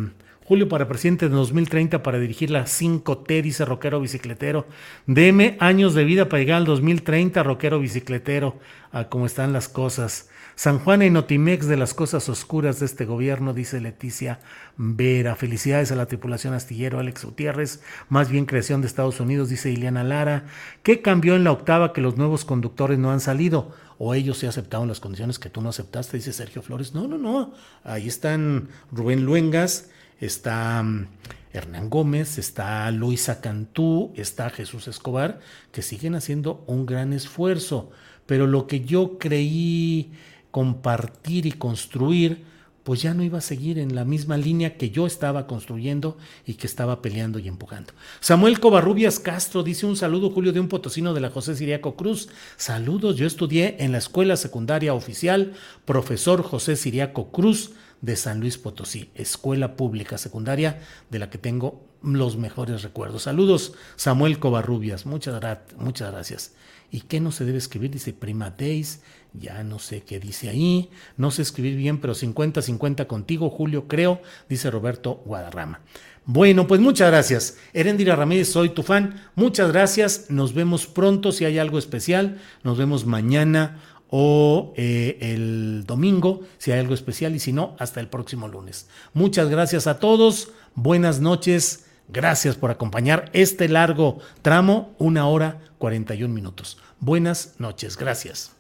Julio para presidente de 2030 para dirigir la 5T, dice Roquero Bicicletero. Deme años de vida para llegar al 2030, Roquero Bicicletero, a cómo están las cosas. San Juan y Notimex de las cosas oscuras de este gobierno, dice Leticia Vera. Felicidades a la tripulación astillero Alex Gutiérrez. Más bien creación de Estados Unidos, dice Ileana Lara. ¿Qué cambió en la octava que los nuevos conductores no han salido? ¿O ellos se aceptaron las condiciones que tú no aceptaste? Dice Sergio Flores. No, no, no. Ahí están Rubén Luengas, está mm, Hernán Gómez, está Luisa Cantú, está Jesús Escobar, que siguen haciendo un gran esfuerzo. Pero lo que yo creí compartir y construir, pues ya no iba a seguir en la misma línea que yo estaba construyendo y que estaba peleando y empujando. Samuel Covarrubias Castro dice un saludo, Julio, de un potosino de la José Siriaco Cruz. Saludos, yo estudié en la escuela secundaria oficial, profesor José Siriaco Cruz de San Luis Potosí, escuela pública secundaria de la que tengo los mejores recuerdos. Saludos, Samuel Covarrubias, muchas, muchas gracias. ¿Y qué no se debe escribir? Dice prima Days, ya no sé qué dice ahí, no sé escribir bien, pero 50-50 contigo, Julio, creo, dice Roberto Guadarrama. Bueno, pues muchas gracias. Erendira Ramírez, soy tu fan. Muchas gracias. Nos vemos pronto si hay algo especial. Nos vemos mañana o eh, el domingo si hay algo especial y si no, hasta el próximo lunes. Muchas gracias a todos. Buenas noches. Gracias por acompañar este largo tramo, una hora 41 minutos. Buenas noches. Gracias.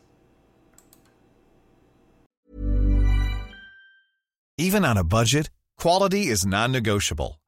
Even on a budget, quality is non-negotiable.